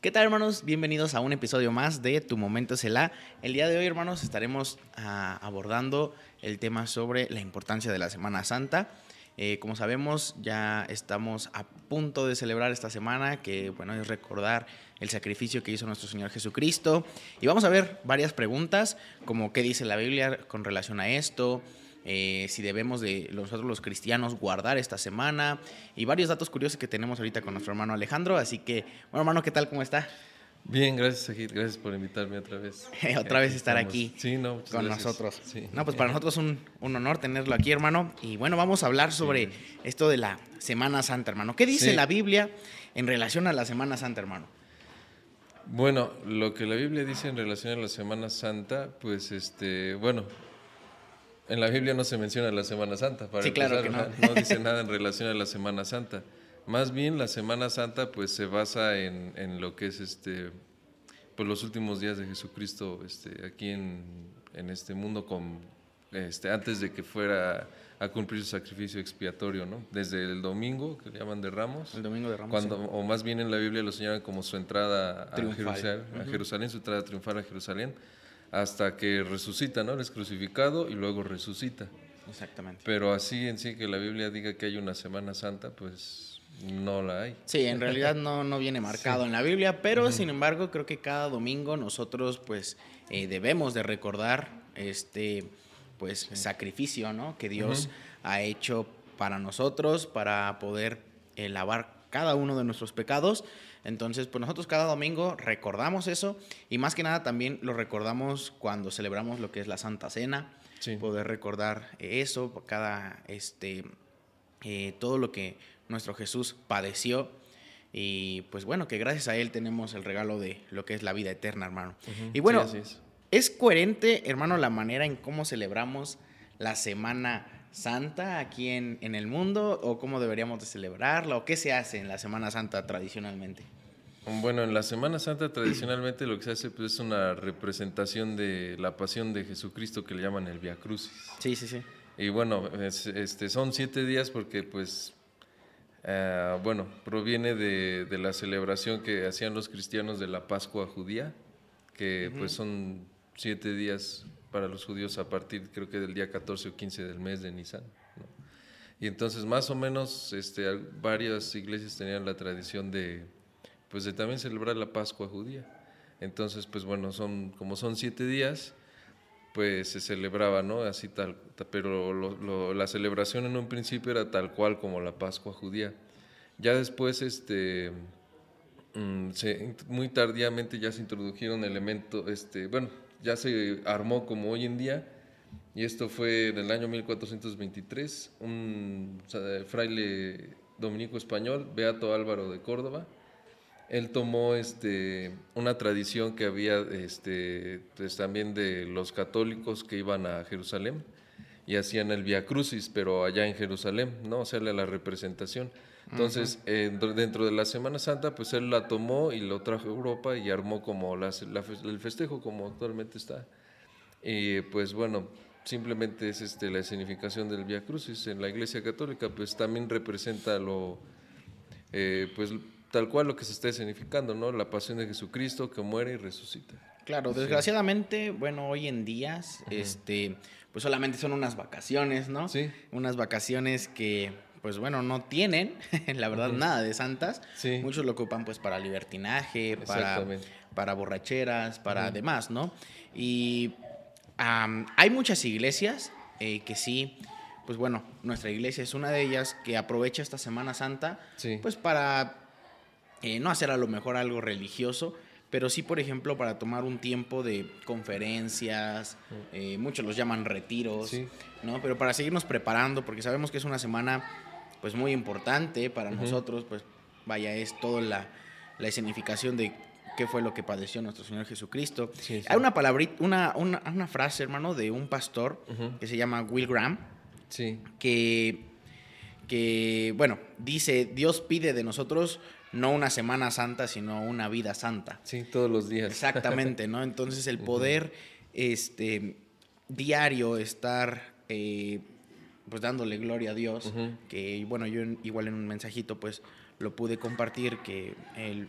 ¿Qué tal hermanos? Bienvenidos a un episodio más de Tu Momento Selah. El día de hoy hermanos estaremos ah, abordando el tema sobre la importancia de la Semana Santa. Eh, como sabemos ya estamos a punto de celebrar esta semana que bueno es recordar el sacrificio que hizo nuestro Señor Jesucristo y vamos a ver varias preguntas como qué dice la Biblia con relación a esto, eh, si debemos de nosotros los cristianos guardar esta semana y varios datos curiosos que tenemos ahorita con nuestro hermano Alejandro. Así que, bueno, hermano, ¿qué tal? ¿Cómo está? Bien, gracias, Agit. Gracias por invitarme otra vez. otra vez estar aquí con nosotros. No, pues para nosotros es un, un, honor tenerlo aquí, hermano. Y bueno, vamos a hablar sobre esto de la Semana Santa, hermano. ¿Qué dice la Biblia en relación a la Semana Santa, hermano? Bueno, lo que la Biblia dice en relación a la Semana Santa, pues este, bueno, en la Biblia no se menciona la Semana Santa, para sí, claro que no. no dice nada en relación a la Semana Santa. Más bien la Semana Santa pues se basa en, en lo que es este pues los últimos días de Jesucristo este, aquí en, en este mundo con este, antes de que fuera a cumplir su sacrificio expiatorio, ¿no? Desde el domingo, que le llaman de Ramos. El domingo de Ramos. Cuando, O más bien en la Biblia lo señalan como su entrada a Jerusalén, a Jerusalén, su entrada triunfal a Jerusalén hasta que resucita, ¿no? es crucificado y luego resucita. Exactamente. Pero así en sí que la Biblia diga que hay una Semana Santa, pues no la hay. Sí, en realidad no, no viene marcado en la Biblia, pero sin embargo creo que cada domingo nosotros pues eh, debemos de recordar este pues sacrificio, ¿no? Que Dios ha hecho para nosotros, para poder eh, lavar cada uno de nuestros pecados entonces, pues nosotros cada domingo recordamos eso y más que nada también lo recordamos cuando celebramos lo que es la Santa Cena, poder recordar eso, cada, este, eh, todo lo que nuestro Jesús padeció y pues bueno, que gracias a Él tenemos el regalo de lo que es la vida eterna, hermano. Y bueno, es. es coherente, hermano, la manera en cómo celebramos la Semana Santa aquí en, en, el mundo o cómo deberíamos de celebrarla o qué se hace en la Semana Santa tradicionalmente? Bueno, en la Semana Santa tradicionalmente lo que se hace pues, es una representación de la pasión de Jesucristo que le llaman el Via Crucis. Sí, sí, sí. Y bueno, este, son siete días porque pues, eh, bueno, proviene de, de, la celebración que hacían los cristianos de la Pascua judía, que pues son siete días para los judíos a partir creo que del día 14 o 15 del mes de Nisan. Y entonces más o menos este, varias iglesias tenían la tradición de, pues, de también celebrar la Pascua judía. Entonces, pues bueno, son, como son siete días, pues se celebraba, ¿no? Así tal, pero la celebración en un principio era tal cual como la Pascua judía. Ya después, este, mm, muy tardíamente ya se introdujeron elementos, este, bueno, ya se armó como hoy en día, y esto fue en el año 1423, un fraile dominico español, Beato Álvaro de Córdoba, él tomó este, una tradición que había este, pues, también de los católicos que iban a Jerusalén y hacían el Via Crucis, pero allá en Jerusalén, ¿no? O sea, la representación. Entonces, dentro de la Semana Santa, pues él la tomó y lo trajo a Europa y armó como el festejo como actualmente está. Y pues bueno, simplemente es este, la significación del Via Crucis en la Iglesia Católica, pues también representa lo, eh, pues tal cual lo que se está significando, ¿no? La pasión de Jesucristo que muere y resucita. Claro, desgraciadamente, bueno, hoy en día, este, pues solamente son unas vacaciones, ¿no? Sí. Unas vacaciones que pues bueno, no tienen, la verdad, nada de santas. Muchos lo ocupan pues para libertinaje, para, para borracheras, para demás, ¿no? Y hay muchas iglesias eh, que sí, pues bueno, nuestra iglesia es una de ellas que aprovecha esta Semana Santa, pues para eh, no hacer a lo mejor algo religioso, pero sí, por ejemplo, para tomar un tiempo de conferencias, eh, muchos los llaman retiros, ¿no? Pero para seguirnos preparando, porque sabemos que es una semana pues muy importante para nosotros, pues vaya, es toda la, la escenificación de qué fue lo que padeció nuestro Señor Jesucristo. Hay una palabrita, una, una, frase, hermano, de un pastor que se llama Will Graham, que, que, bueno, dice, Dios pide de nosotros no una semana santa, sino una vida santa. Sí, todos los días. Exactamente, ¿no? Entonces el poder este, diario estar eh, pues dándole gloria a Dios, que bueno, yo igual en un mensajito pues lo pude compartir, que el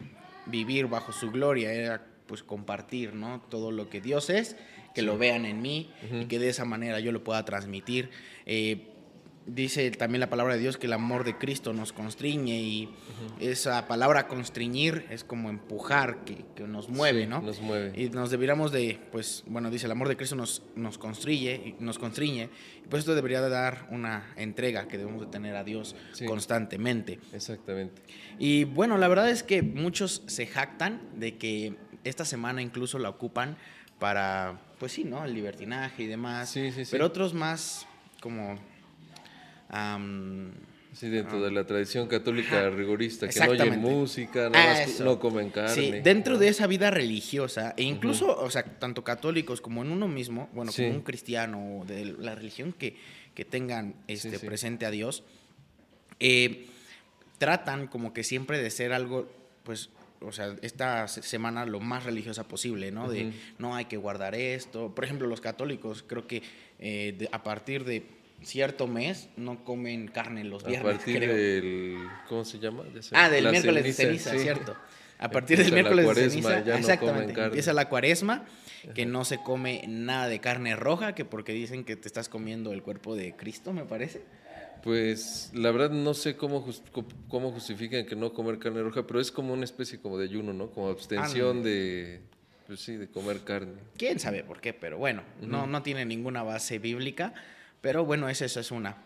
vivir bajo su gloria era pues compartir, ¿no? Todo lo que Dios es, que lo vean en mí y que de esa manera yo lo pueda transmitir. Eh, dice también la palabra de Dios que el amor de Cristo nos constriñe y esa palabra constriñir es como empujar, que, nos mueve, ¿no? Nos mueve. Y nos deberíamos de, pues, bueno, dice el amor de Cristo nos, nos constriñe, nos constriñe, y pues esto debería de dar una entrega que debemos de tener a Dios constantemente. Exactamente. Y bueno, la verdad es que muchos se jactan de que esta semana incluso la ocupan para, pues sí, ¿no? El libertinaje y demás. Sí, sí, sí. Pero otros más como sí, dentro de la tradición católica rigorista, que no oyen música, no comen carne. Sí, dentro de esa vida religiosa, e incluso, o sea, tanto católicos como en uno mismo, bueno, como un cristiano de la religión que, que tengan este, presente a Dios, eh, tratan como que siempre de ser algo, pues, o sea, esta semana lo más religiosa posible, ¿no? De no hay que guardar esto. Por ejemplo, los católicos, creo que eh, a partir de cierto mes no comen carne los viernes. A partir del. ¿Cómo se llama? ah, del miércoles de ceniza, cierto. A partir del miércoles de ceniza. Ya exactamente. No empieza la cuaresma, que no se come nada de carne roja, que porque dicen que te estás comiendo el cuerpo de Cristo, me parece. Pues la verdad no sé cómo, cómo justifican que no comer carne roja, pero es como una especie como de ayuno, ¿no? Como abstención de, pues sí, de comer carne. ¿Quién sabe por qué? Pero bueno, no, no tiene ninguna base bíblica. Pero bueno, esa, es una.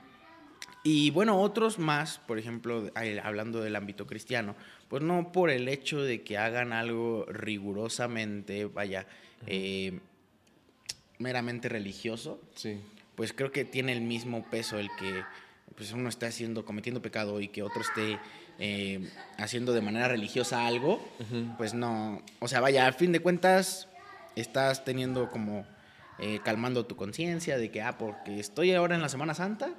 Y bueno, otros más, por ejemplo, hablando del ámbito cristiano, pues no por el hecho de que hagan algo rigurosamente, vaya, eh, meramente religioso, sí. pues creo que tiene el mismo peso el que pues uno está haciendo, cometiendo pecado y que otro esté eh, haciendo de manera religiosa algo, pues no, o sea, vaya, a fin de cuentas estás teniendo como eh, calmando tu conciencia de que, ah, porque estoy ahora en la Semana Santa,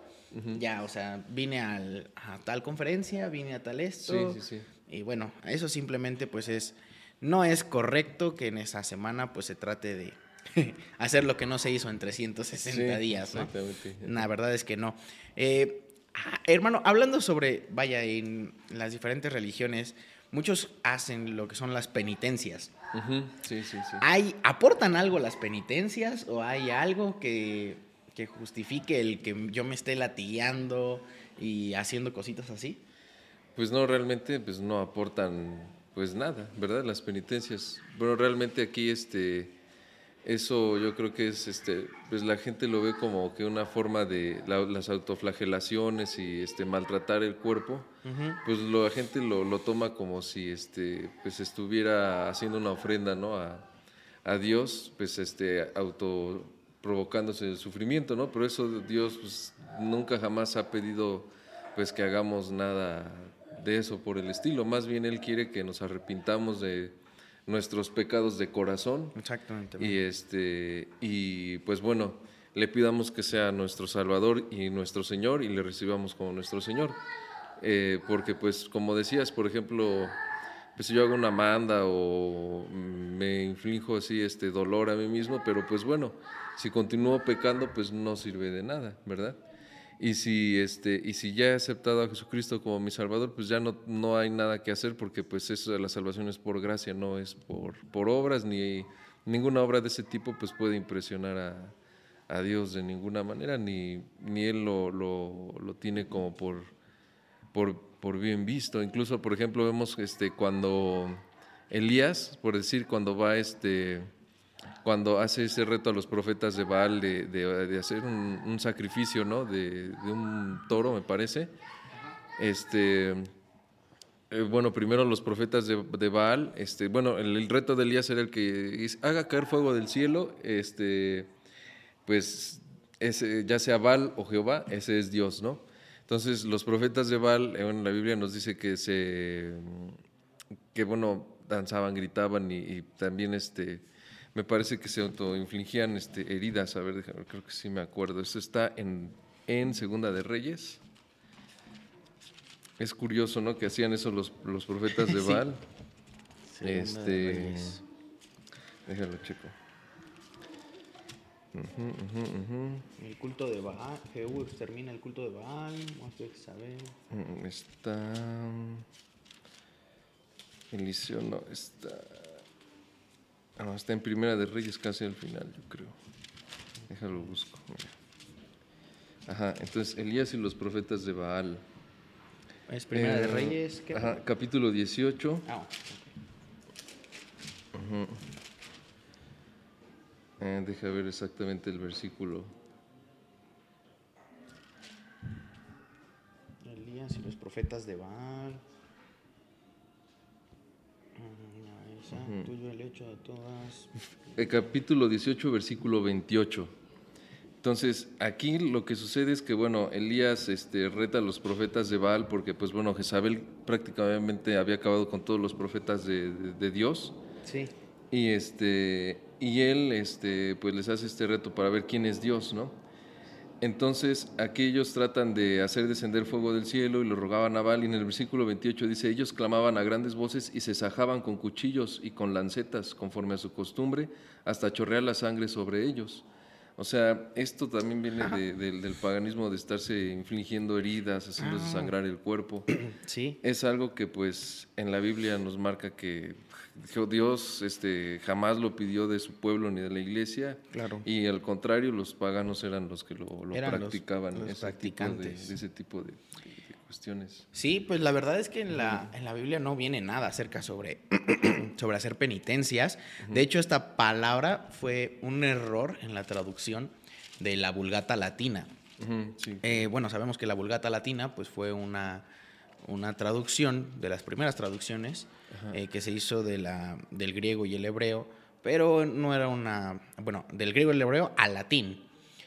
ya, o sea, vine al, a tal conferencia, vine a tal esto. Sí, sí, sí. Y bueno, eso simplemente pues es, no es correcto que en esa semana pues se trate de hacer lo que no se hizo en 360 días, ¿no? Exactamente. La verdad es que no. Eh, ah, hermano, hablando sobre, vaya, en las diferentes religiones, muchos hacen lo que son las penitencias. Sí, sí, sí. ¿Hay, ¿Aportan algo las penitencias o hay algo que, justifique el que yo me esté latillando y haciendo cositas así? Pues no, realmente pues no aportan pues nada, ¿verdad? Las penitencias. Bueno, realmente aquí este eso yo creo que es, este, pues la gente lo ve como que una forma de las autoflagelaciones y este, maltratar el cuerpo, pues la gente lo, lo, toma como si este, pues estuviera haciendo una ofrenda ¿no? a, a Dios, pues este, auto provocándose el sufrimiento, ¿no? Pero eso Dios pues, nunca jamás ha pedido pues que hagamos nada de eso por el estilo, más bien Él quiere que nos arrepintamos de nuestros pecados de corazón. Exactamente. Y, este, y pues bueno, le pidamos que sea nuestro Salvador y nuestro Señor y le recibamos como nuestro Señor. Eh, porque pues como decías, por ejemplo, pues si yo hago una manda o me inflijo así este dolor a mí mismo, pero pues bueno, si continúo pecando, pues no sirve de nada, ¿verdad? Y si, este, y si ya he aceptado a Jesucristo como mi Salvador, pues ya no, no hay nada que hacer porque pues eso la salvación es por gracia, no es por, por obras, ni ninguna obra de ese tipo pues puede impresionar a, a Dios de ninguna manera, ni, ni Él lo, lo, lo tiene como por, por, por, bien visto. Incluso, por ejemplo, vemos este, cuando Elías, por decir, cuando va este cuando hace ese reto a los profetas de Baal de, hacer un, sacrificio, ¿no? De, un toro, me parece. Este, eh, bueno, primero los profetas de, Baal, este, bueno, el, reto de Elías era el que haga caer fuego del cielo, este, pues ese, ya sea Baal o Jehová, ese es Dios, ¿no? Entonces los profetas de Baal, en la Biblia nos dice que se, que bueno, danzaban, gritaban y, también este, me parece que se autoinfligían este, heridas. A ver, déjame, creo que sí me acuerdo. Eso está en, en Segunda de Reyes. Es curioso, ¿no? Que hacían eso los, los profetas de Baal. este, déjalo, chico. El culto de Baal, Jehú extermina el culto de Baal, saber. Mm, está. Eliseo no, está. Ah, está en Primera de Reyes casi al final, yo creo. Déjalo busco. Ajá, entonces Elías y los profetas de Baal. Es Primera de eh, Reyes. ¿qué? Ajá, capítulo 18. Ah, eh, deja ver exactamente el versículo. Elías y los profetas de Baal. El capítulo 18, versículo 28. Entonces, aquí lo que sucede es que, bueno, Elías este, reta a los profetas de Baal porque, pues, bueno, Jezabel prácticamente había acabado con todos los profetas de, de Dios. Sí. Y, este, y él este, pues les hace este reto para ver quién es Dios, ¿no? Entonces aquellos tratan de hacer descender fuego del cielo y lo rogaban a Baal y en el versículo 28 dice, ellos clamaban a grandes voces y se sajaban con cuchillos y con lancetas conforme a su costumbre hasta chorrear la sangre sobre ellos. O sea, esto también viene del paganismo de estarse infligiendo heridas, haciéndose ah. sangrar el cuerpo. Sí. Es algo que pues en la Biblia nos marca que Dios este, jamás lo pidió de su pueblo ni de la iglesia. Claro. Y al contrario, los paganos eran los que lo, practicaban. Los, practicantes. de, ese tipo de, cuestiones. Sí, pues la verdad es que en la, en la Biblia no viene nada acerca sobre, sobre hacer penitencias. De hecho, esta palabra fue un error en la traducción de la Vulgata Latina. Eh, bueno, sabemos que la Vulgata Latina pues, fue una, una traducción de las primeras traducciones eh, que se hizo de la, del griego y el hebreo, pero no era una, bueno, del griego y el hebreo al latín.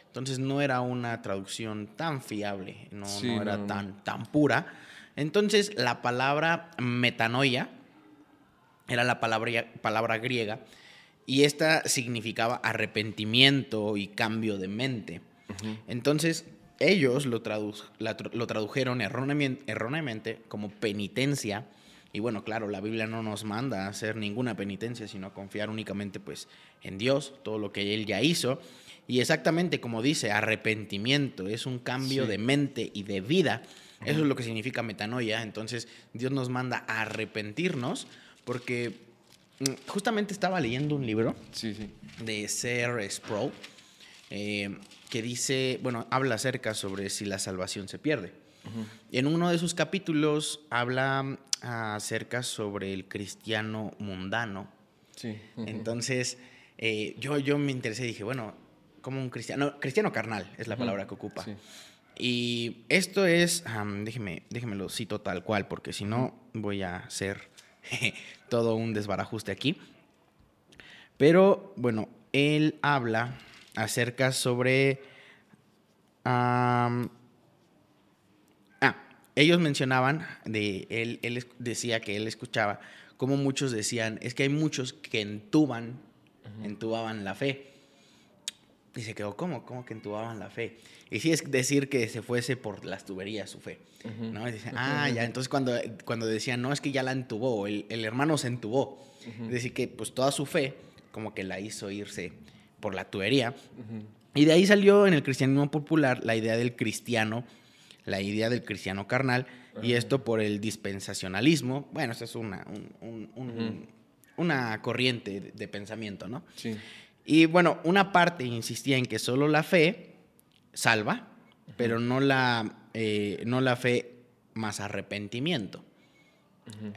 Entonces no era una traducción tan fiable, no, era Tan, tan pura. Entonces la palabra metanoia era la palabra, palabra griega y esta significaba arrepentimiento y cambio de mente. Entonces ellos lo, lo tradujeron erróneamente como penitencia y bueno, claro, la Biblia no nos manda a hacer ninguna penitencia, sino a confiar únicamente pues en Dios, todo lo que Él ya hizo. Y exactamente como dice, arrepentimiento, es un cambio de mente y de vida. Eso es lo que significa metanoia. Entonces Dios nos manda a arrepentirnos porque mm, justamente estaba leyendo un libro de Ser Sproul eh, que dice, bueno, habla acerca sobre si la salvación se pierde. Y en uno de sus capítulos habla acerca sobre el cristiano mundano. Sí. Entonces, eh, yo, yo me interesé y dije, bueno, como un cristiano, cristiano carnal es la palabra que ocupa. Y esto es, déjeme, déjeme lo cito tal cual, porque si no voy a hacer todo un desbarajuste aquí. Pero bueno, él habla acerca sobre ellos mencionaban, de él, él decía que él escuchaba como muchos decían, es que hay muchos que entuban, entubaban la fe. Y se quedó, ¿cómo? ¿Cómo que entubaban la fe? Y sí es decir que se fuese por las tuberías su fe. ¿no? Y dicen, ah, ya, entonces cuando, cuando decían, no, es que ya la entubó, el, el hermano se entubó. Es decir, que pues toda su fe como que la hizo irse por la tubería. Y de ahí salió en el cristianismo popular la idea del cristiano la idea del cristiano carnal, y esto por el dispensacionalismo. Bueno, esa es una, una corriente de, pensamiento, ¿no? Sí. Y bueno, una parte insistía en que solo la fe salva, pero no la, eh, no la fe más arrepentimiento.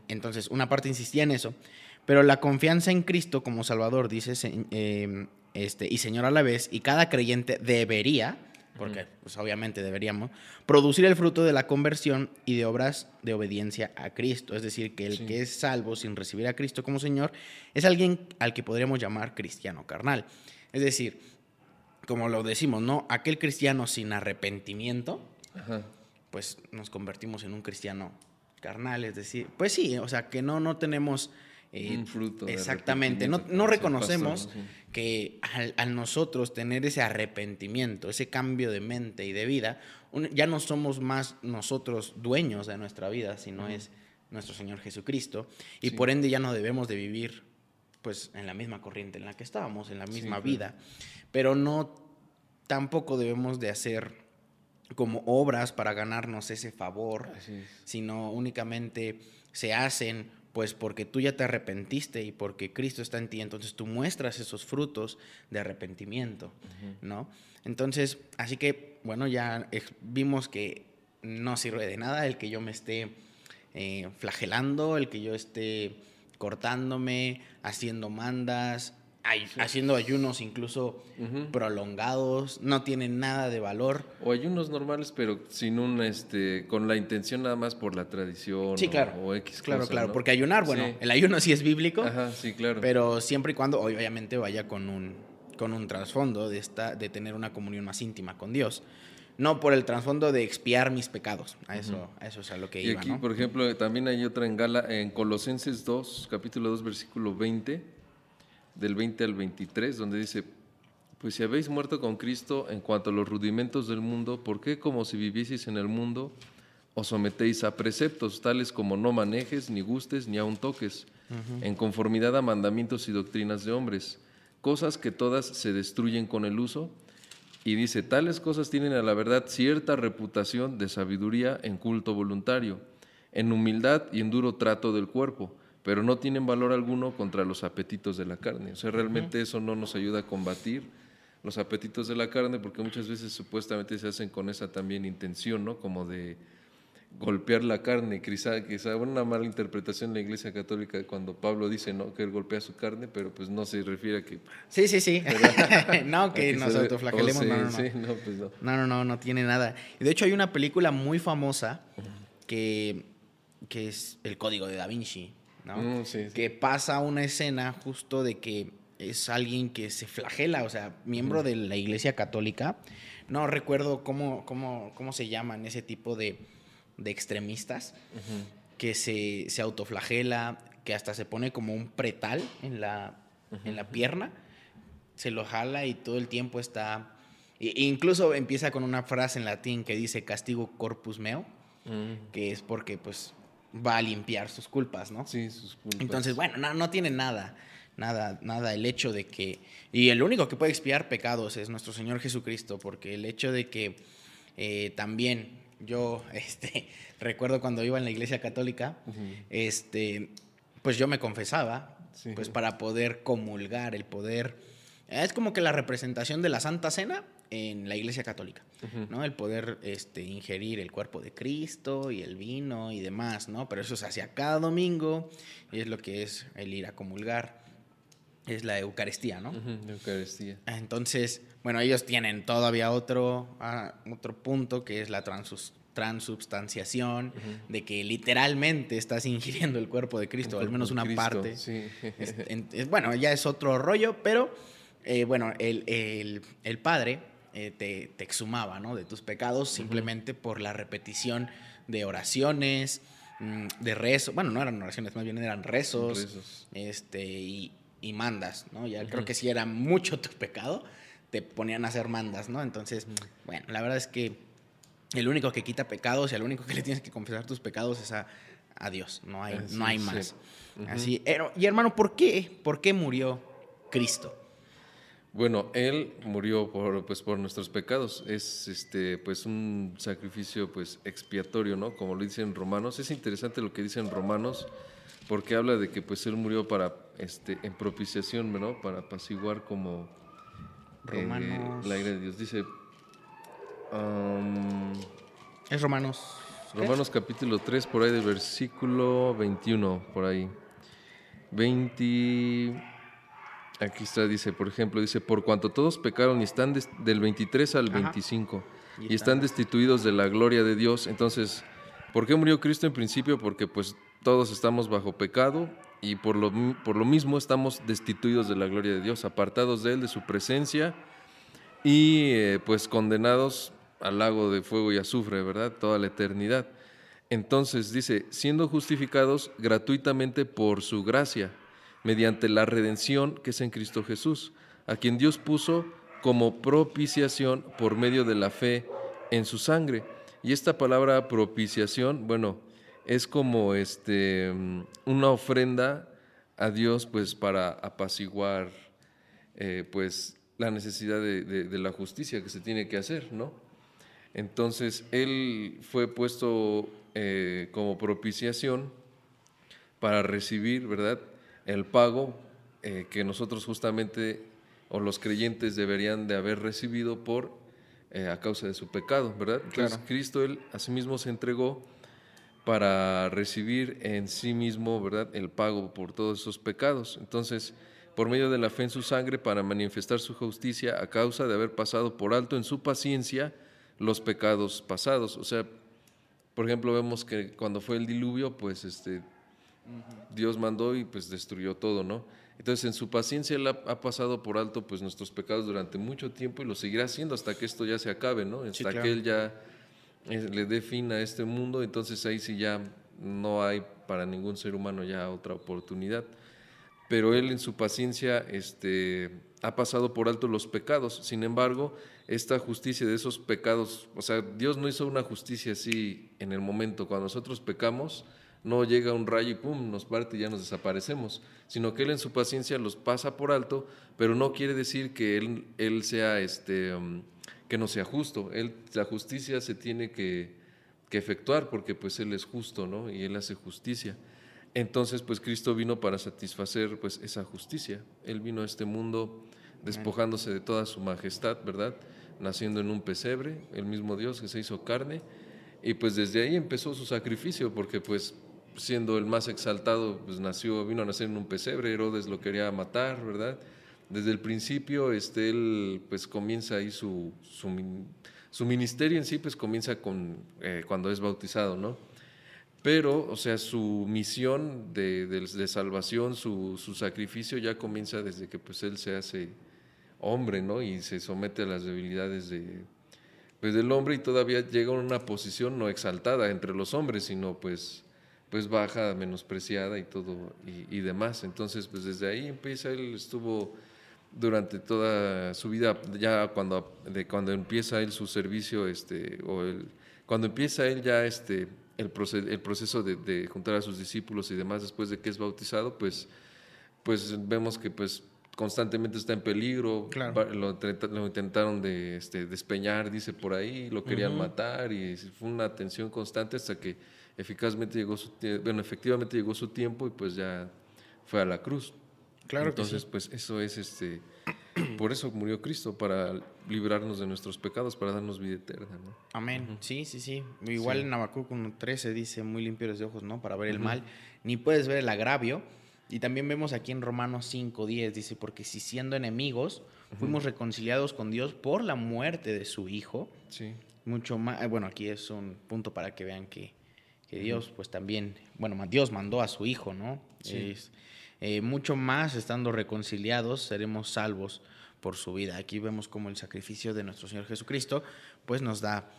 Entonces, una parte insistía en eso, pero la confianza en Cristo como Salvador, dice, eh, este, y Señor a la vez, y cada creyente debería, porque pues, obviamente deberíamos, producir el fruto de la conversión y de obras de obediencia a Cristo. Es decir, que el que es salvo sin recibir a Cristo como Señor es alguien al que podríamos llamar cristiano carnal. Es decir, como lo decimos, ¿no? Aquel cristiano sin arrepentimiento, pues nos convertimos en un cristiano carnal. Es decir, pues sí, o sea, que no, no tenemos eh, Un fruto de exactamente, no, reconocemos pastor, ¿no? Sí. que al, al nosotros tener ese arrepentimiento, ese cambio de mente y de vida, un- ya no somos más nosotros dueños de nuestra vida, sino es nuestro Señor Jesucristo, y Sí. por ende ya no debemos de vivir pues en la misma corriente en la que estábamos, en la misma vida, pero no tampoco debemos de hacer como obras para ganarnos ese favor, es. sino únicamente se hacen pues porque tú ya te arrepentiste y porque Cristo está en ti, entonces tú muestras esos frutos de arrepentimiento, ¿no? Entonces, así que, bueno, ya vimos que no sirve de nada el que yo me esté eh, flagelando, el que yo esté cortándome, haciendo mandas, haciendo ayunos incluso prolongados, no tienen nada de valor. O ayunos normales, pero sin un, este, con la intención nada más por la tradición. Sí, o- claro. O, X Claro, cosa, claro, ¿no? porque ayunar, bueno, Sí. el ayuno sí es bíblico, Ajá, sí, claro. pero siempre y cuando obviamente vaya con un, con un trasfondo de, esta, de tener una comunión más íntima con Dios. No por el trasfondo de expiar mis pecados. A eso, a eso es a lo que Y iba, aquí, ¿no? por ejemplo, también hay otra en Gala, en Colosenses 2, capítulo 2, versículo 20, del 20 al 23, donde dice, pues si habéis muerto con Cristo en cuanto a los rudimentos del mundo, ¿por qué como si vivieseis en el mundo os sometéis a preceptos tales como no manejes, ni gustes, ni aun toques, en conformidad a mandamientos y doctrinas de hombres, cosas que todas se destruyen con el uso? Y dice, tales cosas tienen a la verdad cierta reputación de sabiduría en culto voluntario, en humildad y en duro trato del cuerpo, pero no tienen valor alguno contra los apetitos de la carne. O sea, realmente eso no nos ayuda a combatir los apetitos de la carne, porque muchas veces supuestamente se hacen con esa también intención, ¿no? Como de golpear la carne, quizá, quizá una mala interpretación en la Iglesia Católica cuando Pablo dice, ¿no? Que él golpea su carne, pero pues no se refiere a que... Sí, sí, sí. no, que nos autoflagelemos. o no, sí, no, no. sí, no, pues no. No, no, no, no tiene nada. Y de hecho hay una película muy famosa que, que es El Código de Da Vinci, ¿no? Mm, sí, sí. Que pasa una escena justo de que es alguien que se flagela, o sea, miembro de la Iglesia Católica. No recuerdo cómo, cómo, cómo se llaman ese tipo de, de extremistas que se, se autoflagela, que hasta se pone como un pretal en la, en la pierna, se lo jala y todo el tiempo está... e- incluso empieza con una frase en latín que dice castigo corpus meo, Mm, que es porque pues va a limpiar sus culpas, ¿no? Sí, sus culpas. Entonces, bueno, no, no tiene nada, nada, nada el hecho de que... Y el único que puede expiar pecados es nuestro Señor Jesucristo, porque el hecho de que eh, también yo, este, recuerdo cuando iba en la iglesia católica, este, pues yo me confesaba, Sí. pues para poder comulgar, el poder... Es como que la representación de la Santa Cena en la iglesia católica. ¿no? El poder este, ingerir el cuerpo de Cristo y el vino y demás, ¿no? Pero eso se hacía cada domingo y es lo que es el ir a comulgar, es la Eucaristía, ¿no? La Eucaristía. Entonces, bueno, ellos tienen todavía otro, ah, otro punto que es la transus- transubstanciación, de que literalmente estás ingiriendo el cuerpo de Cristo, al Por- menos una Cristo, parte. Sí. Es- en- es- bueno, ya es otro rollo, pero eh, bueno, el, el- el Padre eh, te, te exhumaba ¿no? de tus pecados simplemente por la repetición de oraciones, mm, de rezos, bueno, no eran oraciones, más bien eran rezos, Rezos. este, y, y mandas, ¿no? Ya creo que si era mucho tu pecado, te ponían a hacer mandas, ¿no? Entonces, bueno, la verdad es que el único que quita pecados y el único que le tienes que confesar tus pecados es a, a Dios, no hay, Así no hay más. Así, y hermano, ¿por qué? ¿Por qué murió Cristo? Bueno, él murió por, pues, por nuestros pecados. Es este, pues, un sacrificio pues, expiatorio, ¿no? Como lo dicen Romanos. Es interesante lo que dicen Romanos, porque habla de que pues, él murió para, este, en propiciación, ¿no? Para apaciguar como eh, Romanos. la ira de Dios. Dice um, Es Romanos. ¿qué? Romanos capítulo 3, por ahí del versículo 21, por ahí. 20... Aquí está, dice, por ejemplo, dice, por cuanto todos pecaron y están des- del 23 al Ajá. 25 Y y están destituidos de la gloria de Dios. Entonces, ¿por qué murió Cristo en principio? Porque pues todos estamos bajo pecado y por lo, por lo mismo estamos destituidos de la gloria de Dios, apartados de Él, de su presencia y eh, pues condenados al lago de fuego y azufre, ¿verdad? Toda la eternidad. Entonces dice, siendo justificados gratuitamente por su gracia, mediante la redención que es en Cristo Jesús, a quien Dios puso como propiciación por medio de la fe en su sangre. Y esta palabra propiciación, bueno, es como este, una ofrenda a Dios pues para apaciguar eh, pues la necesidad de, la justicia que se tiene que hacer, ¿no? Entonces él fue puesto eh, como propiciación para recibir, ¿verdad? El pago eh, que nosotros justamente o los creyentes deberían de haber recibido por a causa de su pecado, ¿verdad? Entonces Cristo él asimismo se entregó para recibir en sí mismo, ¿verdad?, el pago por todos esos pecados. Entonces, por medio de la fe en su sangre, para manifestar su justicia a causa de haber pasado por alto en su paciencia los pecados pasados. O sea, por ejemplo, vemos que cuando fue el diluvio, pues este, Dios mandó y pues destruyó todo, ¿no? Entonces, en su paciencia Él ha, pasado por alto pues nuestros pecados durante mucho tiempo y lo seguirá haciendo hasta que esto ya se acabe, ¿no? Hasta que Él ya le dé fin a este mundo, entonces ahí sí ya no hay para ningún ser humano ya otra oportunidad. Pero él en su paciencia este, ha pasado por alto los pecados. Sin embargo, esta justicia de esos pecados, o sea, Dios no hizo una justicia así en el momento. Cuando nosotros pecamos, no llega un rayo y pum, nos parte y ya nos desaparecemos, sino que Él en su paciencia los pasa por alto, pero no quiere decir que Él, él sea este, um, que no sea justo. Él, la justicia se tiene que, efectuar porque pues Él es justo, ¿no? Y Él hace justicia. Entonces, pues Cristo vino para satisfacer pues esa justicia. Él vino a este mundo despojándose de toda su majestad, ¿verdad? Naciendo en un pesebre, el mismo Dios que se hizo carne. Y pues desde ahí empezó su sacrificio, porque pues siendo el más exaltado, pues nació, vino a nacer en un pesebre, Herodes lo quería matar, ¿verdad? desde el principio este, él pues comienza ahí su, su, ministerio en sí pues comienza con, eh, cuando es bautizado, ¿no? Pero, o sea, su misión de, de, salvación, su, su, sacrificio ya comienza desde que pues él se hace hombre, ¿no? Y se somete a las debilidades de, pues, del hombre y todavía llega a una posición no exaltada entre los hombres, sino pues pues baja, menospreciada y todo y, y demás. Entonces, pues desde ahí empieza, él estuvo durante toda su vida, ya cuando, de cuando empieza él su servicio, este, o el, cuando empieza él ya este, el, proceso, el proceso de, juntar a sus discípulos y demás después de que es bautizado, pues, pues vemos que pues constantemente está en peligro, lo, lo, intentaron de, este, despeñar, dice por ahí, lo querían matar y fue una tensión constante hasta que eficazmente llegó su, bueno, efectivamente llegó su tiempo y pues ya fue a la cruz. Claro Entonces, pues eso es este. Por eso murió Cristo, para librarnos de nuestros pecados, para darnos vida eterna. ¿no? Amén. Sí, sí, sí. Igual en Habacuc 13 dice, muy limpios de ojos, ¿no? Para ver el mal, ni puedes ver el agravio. Y también vemos aquí en Romanos 5, 10, dice, porque si siendo enemigos, fuimos reconciliados con Dios por la muerte de su Hijo. Sí. Mucho más, eh, bueno, aquí es un punto para que vean que, que Dios, pues también, bueno, Dios mandó a su Hijo, ¿no? Sí. Eh, mucho más estando reconciliados seremos salvos por su vida. Aquí vemos como el sacrificio de nuestro Señor Jesucristo pues nos da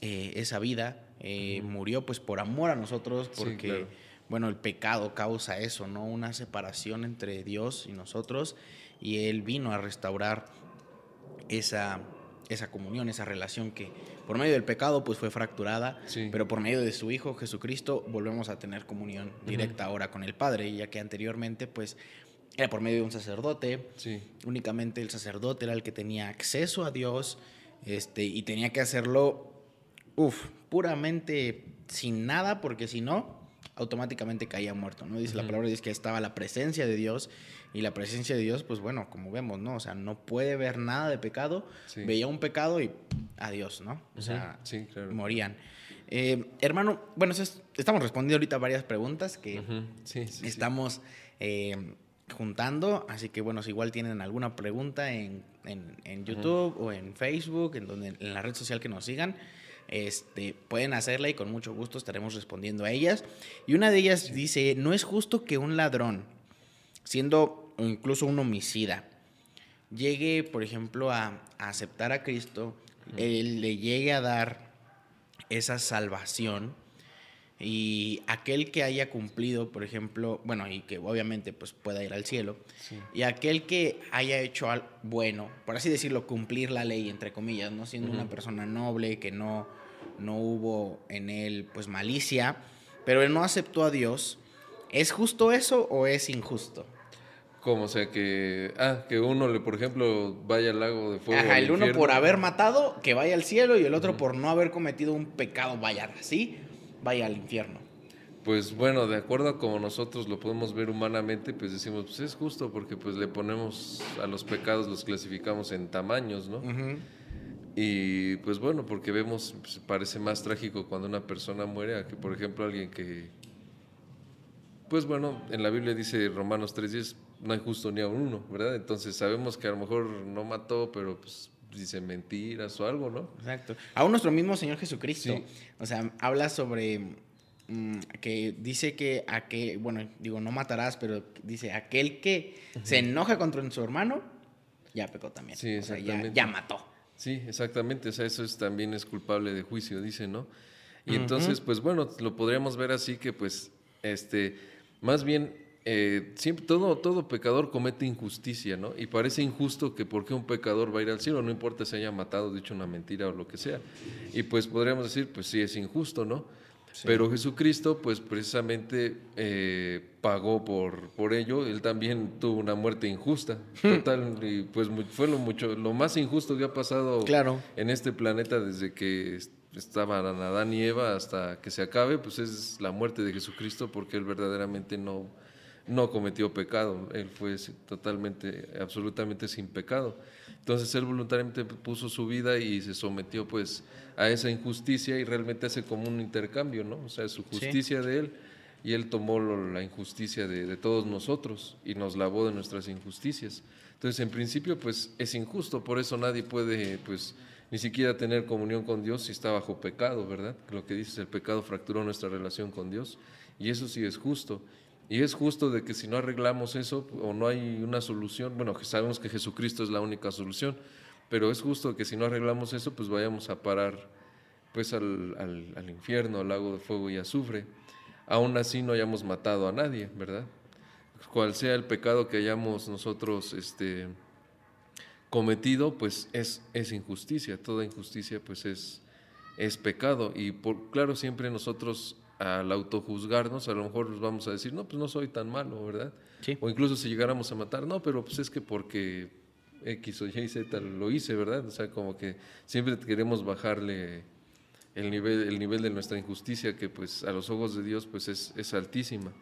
eh, esa vida, eh, murió pues por amor a nosotros, porque bueno, el pecado causa eso, ¿no? Una separación entre Dios y nosotros y Él vino a restaurar esa, esa comunión, esa relación que por medio del pecado pues fue fracturada, pero por medio de su Hijo Jesucristo volvemos a tener comunión directa ahora con el Padre, ya que anteriormente pues era por medio de un sacerdote, únicamente el sacerdote era el que tenía acceso a Dios este, y tenía que hacerlo, uff, puramente sin nada, porque si no, automáticamente caía muerto, ¿no? Dice la palabra, dice que estaba la presencia de Dios y la presencia de Dios, pues bueno, como vemos, ¿no? O sea, no puede ver nada de pecado, veía un pecado y adiós, ¿no? O sea, morían. Eh, hermano, bueno, estamos respondiendo ahorita varias preguntas que estamos eh, juntando, así que bueno, si igual tienen alguna pregunta en, en, YouTube o en Facebook, en, donde, en la red social que nos sigan, este, pueden hacerla y con mucho gusto estaremos respondiendo a ellas. Y una de ellas dice, no es justo que un ladrón, siendo incluso un homicida, llegue, porejemplo, a, aceptar a Cristo, él le llegue a dar esa salvación, y aquel que haya cumplido, por ejemplo, bueno, y que obviamente pues pueda ir al cielo, y aquel que haya hecho algo bueno, por así decirlo, cumplir la ley, entre comillas, no siendo una persona noble, que no, no hubo en él pues malicia, pero él no aceptó a Dios, ¿es justo eso o es injusto? Como, o sea, que, ah, que uno, le, por ejemplo, vaya al lago de fuego. Ajá, el uno por haber matado, que vaya al cielo, y el otro por no haber cometido un pecado, vaya así vaya al infierno. Pues bueno, de acuerdo a como nosotros lo podemos ver humanamente, pues decimos, pues es justo porque pues le ponemos a los pecados, los clasificamos en tamaños, ¿no? Y pues bueno, porque vemos, pues, parece más trágico cuando una persona muere a que, por ejemplo, alguien que, pues bueno, en la Biblia dice Romanos 3.10, no hay justo ni a uno, ¿verdad? Entonces sabemos que a lo mejor no mató, pero pues dice mentiras o algo, ¿no? Exacto. Aún nuestro mismo Señor Jesucristo, o sea, habla sobre mm, que dice que aquel, bueno, digo, no matarás, pero dice, aquel que se enoja contra su hermano, ya pecó también. Sí, exactamente. ya, mató. Sí, exactamente. O sea, eso es, también es culpable de juicio, dice, ¿no? Y entonces, pues bueno, lo podríamos ver así que, pues, este, más bien eh, siempre, todo, todo pecador comete injusticia, ¿no? Y parece injusto que porque un pecador va a ir al cielo, no importa si haya matado, dicho una mentira o lo que sea. Y pues podríamos decir, pues sí, es injusto, ¿no? Pero Jesucristo, pues precisamente eh, pagó por, por ello. Él también tuvo una muerte injusta. Total, y pues fue lo, mucho, lo más injusto que ha pasado en este planeta desde que estaban Adán y Eva hasta que se acabe, pues es la muerte de Jesucristo porque él verdaderamente no no cometió pecado, él fue totalmente, absolutamente sin pecado. Entonces él voluntariamente puso su vida y se sometió pues a esa injusticia y realmente hace como un intercambio, ¿no? O sea, su justicia de él y él tomó la injusticia de, todos nosotros y nos lavó de nuestras injusticias. Entonces en principio pues es injusto, por eso nadie puede pues ni siquiera tener comunión con Dios si está bajo pecado, ¿verdad? Lo que dices, el pecado fracturó nuestra relación con Dios y eso sí es justo. Y es justo de que si no arreglamos eso o no hay una solución, bueno, sabemos que Jesucristo es la única solución, pero es justo que si no arreglamos eso, pues vayamos a parar pues al, al, infierno, al lago de fuego y azufre. Aún así no hayamos matado a nadie, ¿verdad? Cual sea el pecado que hayamos nosotros este, cometido, pues es, es injusticia. Toda injusticia pues es, es pecado. Y por, claro, siempre nosotros al autojuzgarnos, a lo mejor nos vamos a decir, no, pues no soy tan malo, ¿verdad? O incluso si llegáramos a matar, no, pero pues es que porque X o Y, Z lo hice, ¿verdad? O sea, como que siempre queremos bajarle el nivel, el nivel de nuestra injusticia, que pues a los ojos de Dios pues es, es altísima.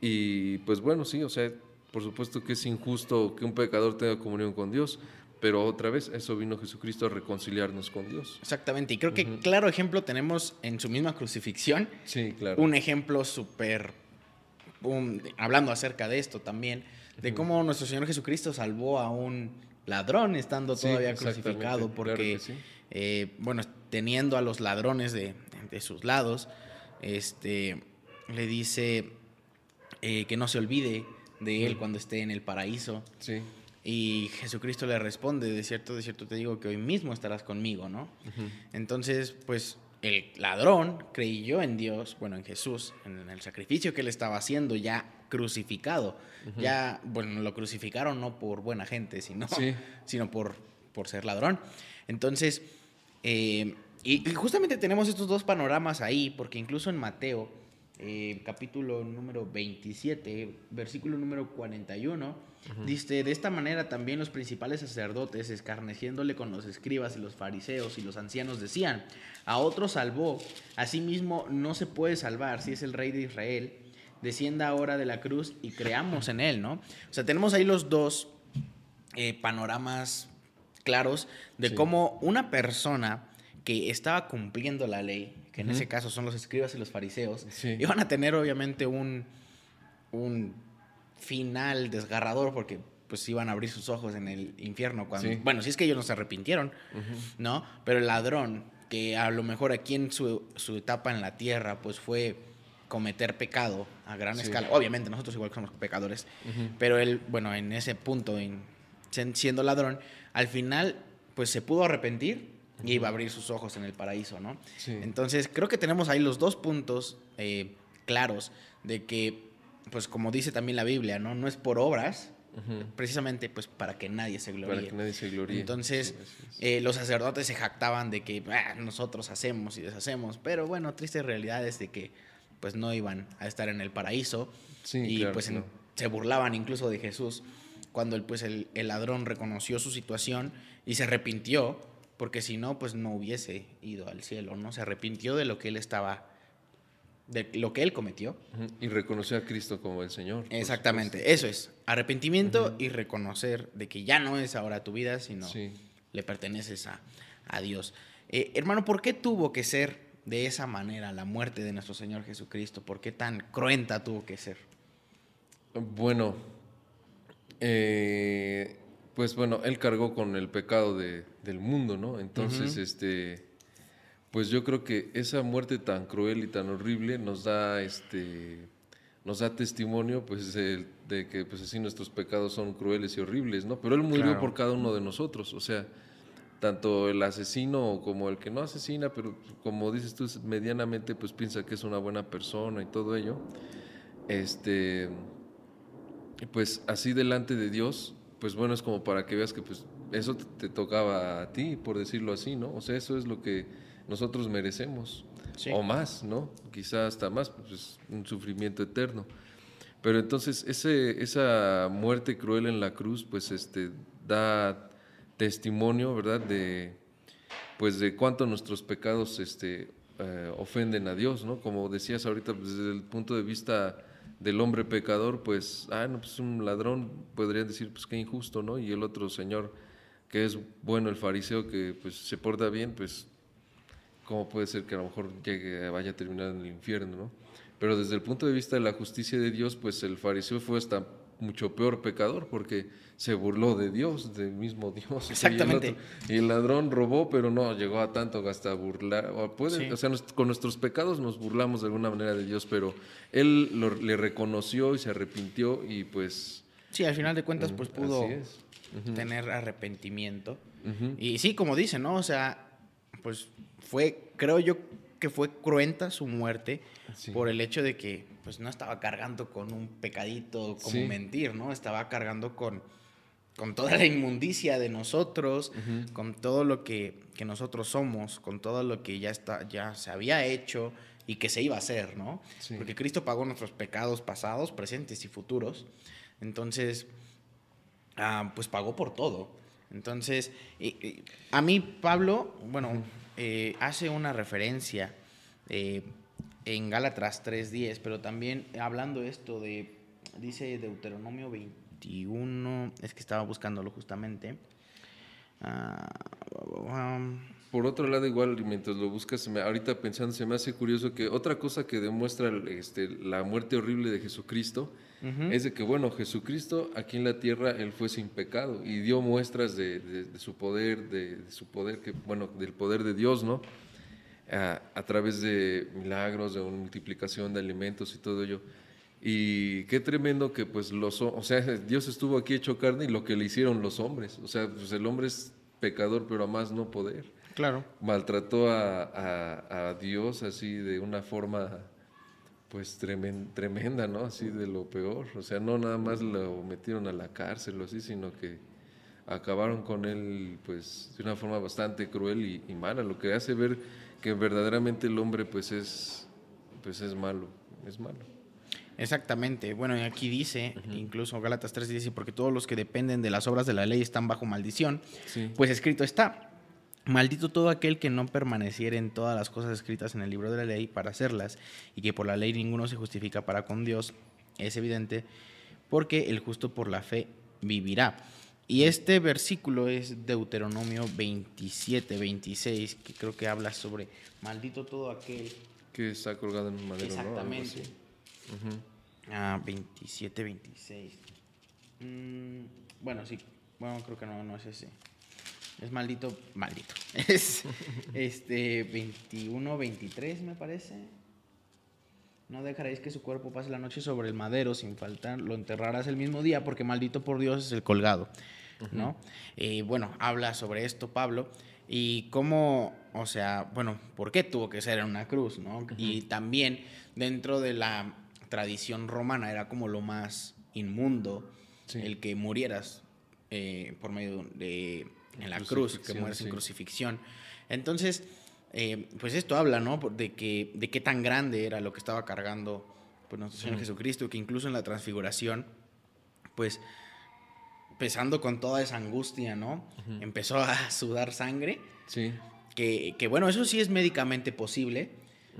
Y pues bueno, sí, o sea, por supuesto que es injusto que un pecador tenga comunión con Dios, pero otra vez, eso vino Jesucristo a reconciliarnos con Dios. Exactamente, y creo que claro ejemplo tenemos en su misma crucifixión. Sí, claro. Un ejemplo súper, hablando acerca de esto también, de cómo nuestro Señor Jesucristo salvó a un ladrón estando todavía crucificado, porque, eh, bueno, teniendo a los ladrones de, sus lados, este, le dice eh, que no se olvide de él cuando esté en el paraíso. Sí. Y Jesucristo le responde, de cierto, de cierto te digo que hoy mismo estarás conmigo, ¿no? Entonces, pues el ladrón creyó en Dios, bueno, en Jesús, en el sacrificio que él estaba haciendo ya crucificado. Ya, bueno, lo crucificaron no por buena gente, sino, sino por, por ser ladrón. Entonces, eh, y, justamente tenemos estos dos panoramas ahí, porque incluso en Mateo, eh, capítulo número 27, versículo número 41, Dice, de esta manera también los principales sacerdotes, escarneciéndole con los escribas y los fariseos y los ancianos, decían, a otro salvó, asimismo no se puede salvar si es el rey de Israel, descienda ahora de la cruz y creamos en él, ¿no? O sea, tenemos ahí los dos eh, panoramas claros de cómo una persona que estaba cumpliendo la ley, que en ese caso son los escribas y los fariseos, iban a tener obviamente un, un final desgarrador porque pues iban a abrir sus ojos en el infierno cuando bueno si es que ellos no se arrepintieron no pero el ladrón que a lo mejor aquí en su, etapa en la tierra pues fue cometer pecado a gran escala obviamente nosotros igual somos pecadores pero él bueno en ese punto en, siendo ladrón al final pues se pudo arrepentir y iba a abrir sus ojos en el paraíso, ¿no? Entonces, creo que tenemos ahí los dos puntos eh, claros de que, pues como dice también la Biblia, ¿no? No es por obras, precisamente pues para que nadie se gloríe. Para que nadie se gloríe. Entonces, eh, los sacerdotes se jactaban de que ah, nosotros hacemos y deshacemos, pero bueno, triste realidad es de que pues no iban a estar en el paraíso y pues se burlaban incluso de Jesús cuando el, pues el, el ladrón reconoció su situación y se arrepintió, porque si no, pues no hubiese ido al cielo, ¿no? Se arrepintió de lo que él estaba de lo que él cometió. Y reconoció a Cristo como el Señor. Exactamente, eso es, arrepentimiento y reconocer de que ya no es ahora tu vida, sino le perteneces a, a Dios. Eh, hermano, ¿por qué tuvo que ser de esa manera la muerte de nuestro Señor Jesucristo? ¿Por qué tan cruenta tuvo que ser? Bueno, eh, pues bueno, Él cargó con el pecado de, del mundo, ¿no? Entonces, este pues yo creo que esa muerte tan cruel y tan horrible nos da este nos da testimonio pues de, que pues así nuestros pecados son crueles y horribles, ¿no? Pero él murió por cada uno de nosotros, o sea, tanto el asesino como el que no asesina, pero como dices tú medianamente pues piensa que es una buena persona y todo ello. Este pues así delante de Dios, pues bueno, es como para que veas que pues eso te tocaba a ti, por decirlo así, ¿no? O sea, eso es lo que nosotros merecemos, o más, ¿no? Quizá hasta más, pues un sufrimiento eterno. Pero entonces ese, esa muerte cruel en la cruz, pues este, da testimonio, ¿verdad? De, pues de cuánto nuestros pecados este, eh, ofenden a Dios, ¿no? Como decías ahorita, pues, desde el punto de vista del hombre pecador, pues, ah, no, pues un ladrón, podrían decir, pues qué injusto, ¿no? Y el otro señor, que es bueno, el fariseo, que pues se porta bien, pues cómo puede ser que a lo mejor llegue, vaya a terminar en el infierno, ¿no? Pero desde el punto de vista de la justicia de Dios, pues el fariseo fue hasta mucho peor pecador porque se burló de Dios, del mismo Dios. Exactamente. Y el, ladrón robó, pero no llegó a tanto hasta burlar. O, puede, o sea, con nuestros pecados nos burlamos de alguna manera de Dios, pero él le reconoció y se arrepintió y pues... Sí, al final de cuentas pues pudo tener arrepentimiento. Y sí, como dice, ¿no? O sea, pues fue, creo yo que fue cruenta su muerte por el hecho de que pues no estaba cargando con un pecadito como mentir, ¿no? Estaba cargando con, con toda la inmundicia de nosotros, con todo lo que, que, nosotros somos, con todo lo que ya, está, ya se había hecho y que se iba a hacer, ¿no? Porque Cristo pagó nuestros pecados pasados, presentes y futuros. Entonces, ah, pues pagó por todo. Entonces, a mí Pablo, bueno, eh, hace una referencia eh, en Gálatas 3.10, pero también hablando esto de, dice Deuteronomio 21, es que estaba buscándolo justamente. Ah, Por otro lado, igual, mientras lo buscas, ahorita pensando, se me hace curioso que otra cosa que demuestra este, la muerte horrible de Jesucristo es de que, bueno, Jesucristo aquí en la tierra, Él fue sin pecado y dio muestras de, su poder, de, su poder, que, bueno, del poder de Dios, ¿no? A, través de milagros, de una multiplicación de alimentos y todo ello. Y qué tremendo que pues los, o sea, Dios estuvo aquí hecho carne y lo que le hicieron los hombres. O sea, pues el hombre es pecador, pero a más no poder. Claro. Maltrató a, a Dios así de una forma pues tremenda, ¿no? Así de lo peor. O sea, no nada más lo metieron a la cárcel o así, sino que acabaron con él pues de una forma bastante cruel y, mala, lo que hace ver que verdaderamente el hombre pues es pues es malo, es malo. Exactamente. Bueno, aquí dice, incluso Gálatas 3 dice, porque todos los que dependen de las obras de la ley están bajo maldición. Pues escrito está, Maldito todo aquel que no permaneciera en todas las cosas escritas en el libro de la ley para hacerlas, y que por la ley ninguno se justifica para con Dios, es evidente, porque el justo por la fe vivirá. Y este versículo es Deuteronomio 27, 26, que creo que habla sobre maldito todo aquel que está colgado en un Exactamente. Ah, 27, 26. Mm, bueno, sí. Bueno, creo que no, no es ese. Es maldito, maldito. Es este 21, 23 me parece. No dejaréis que su cuerpo pase la noche sobre el madero sin faltar, lo enterrarás el mismo día porque maldito por Dios es el colgado. ¿no? Eh, bueno, habla sobre esto Pablo Y cómo, o sea, bueno, ¿por qué tuvo que ser en una cruz, no? Y también dentro de la tradición romana era como lo más inmundo el que murieras eh, por medio de en la cruz, que mueres en crucifixión. Entonces, eh, pues esto habla, ¿no? De que de qué tan grande era lo que estaba cargando pues, nuestro Señor Jesucristo, que incluso en la transfiguración, pues pesando con toda esa angustia, ¿no? Empezó a sudar sangre. Sí. Que, que, bueno, eso sí es médicamente posible.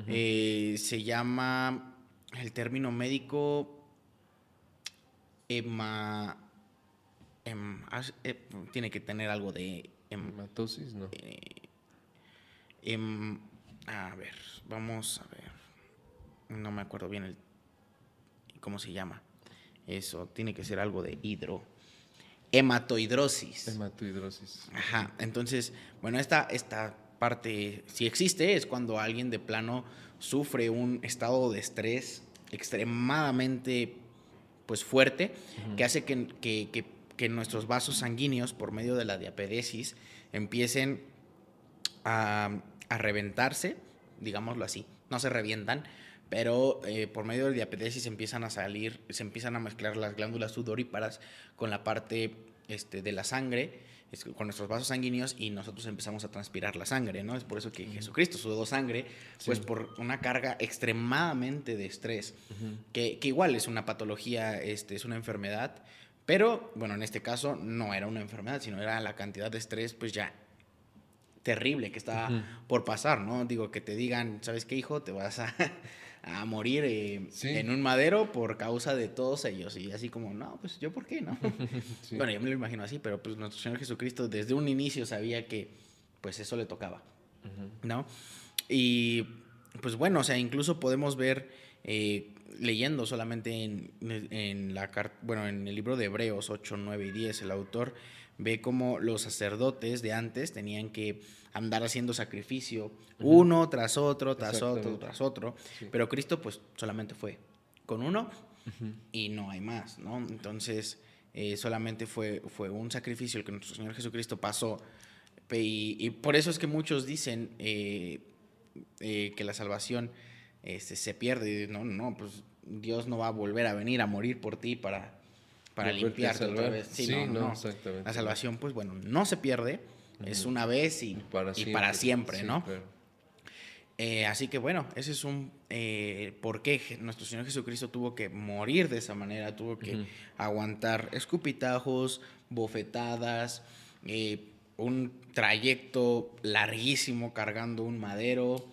Eh, se llama el término médico hema, eh, tiene que tener algo de hematosis, ¿no? Eh, a ver, vamos a ver. No me acuerdo bien el cómo se llama. Eso tiene que ser algo de hidro. Hematoidrosis. Hematoidrosis. Ajá. Entonces, bueno, esta, esta parte, si existe, es cuando alguien de plano sufre un estado de estrés extremadamente pues fuerte, que hace que, nuestros vasos sanguíneos, por medio de la diapedesis, empiecen a, reventarse, digámoslo así. No se revientan, pero eh, por medio de diapedesis empiezan a salir, se empiezan a mezclar las glándulas sudoríparas con la parte este, de la sangre con nuestros vasos sanguíneos y nosotros empezamos a transpirar la sangre, ¿no? Es por eso que Jesucristo sudó sangre, pues por una carga extremadamente de estrés, que, igual es una patología, este, es una enfermedad, pero bueno, en este caso no era una enfermedad, sino era la cantidad de estrés, pues ya terrible que estaba por pasar, ¿no? Digo, que te digan, ¿sabes qué, hijo? Te vas a a morir eh, en un madero por causa de todos ellos. Y así como, no, pues yo por qué, ¿no? Bueno, yo me lo imagino así, pero pues nuestro Señor Jesucristo desde un inicio sabía que pues eso le tocaba, ¿no? Y pues bueno, o sea, incluso podemos ver, eh, leyendo solamente en, en, la, bueno, en el libro de Hebreos 8, 9 y 10, el autor ve cómo los sacerdotes de antes tenían que andar haciendo sacrificio, uno tras otro, tras otro, tras otro, pero Cristo pues solamente fue con uno y no hay más, ¿no? Entonces eh, solamente fue, fue un sacrificio el que nuestro Señor Jesucristo pasó. Y, por eso es que muchos dicen eh, eh, que la salvación este, se pierde, no, no, pues Dios no va a volver a venir a morir por ti para para limpiarte otra vez. Sí, no, Exactamente. La salvación, pues bueno, no se pierde, es una vez y para siempre, y para siempre ¿no? Eh, así que bueno, ese es un eh, por qué nuestro Señor Jesucristo tuvo que morir de esa manera, tuvo que aguantar escupitajos, bofetadas, eh, un trayecto larguísimo cargando un madero,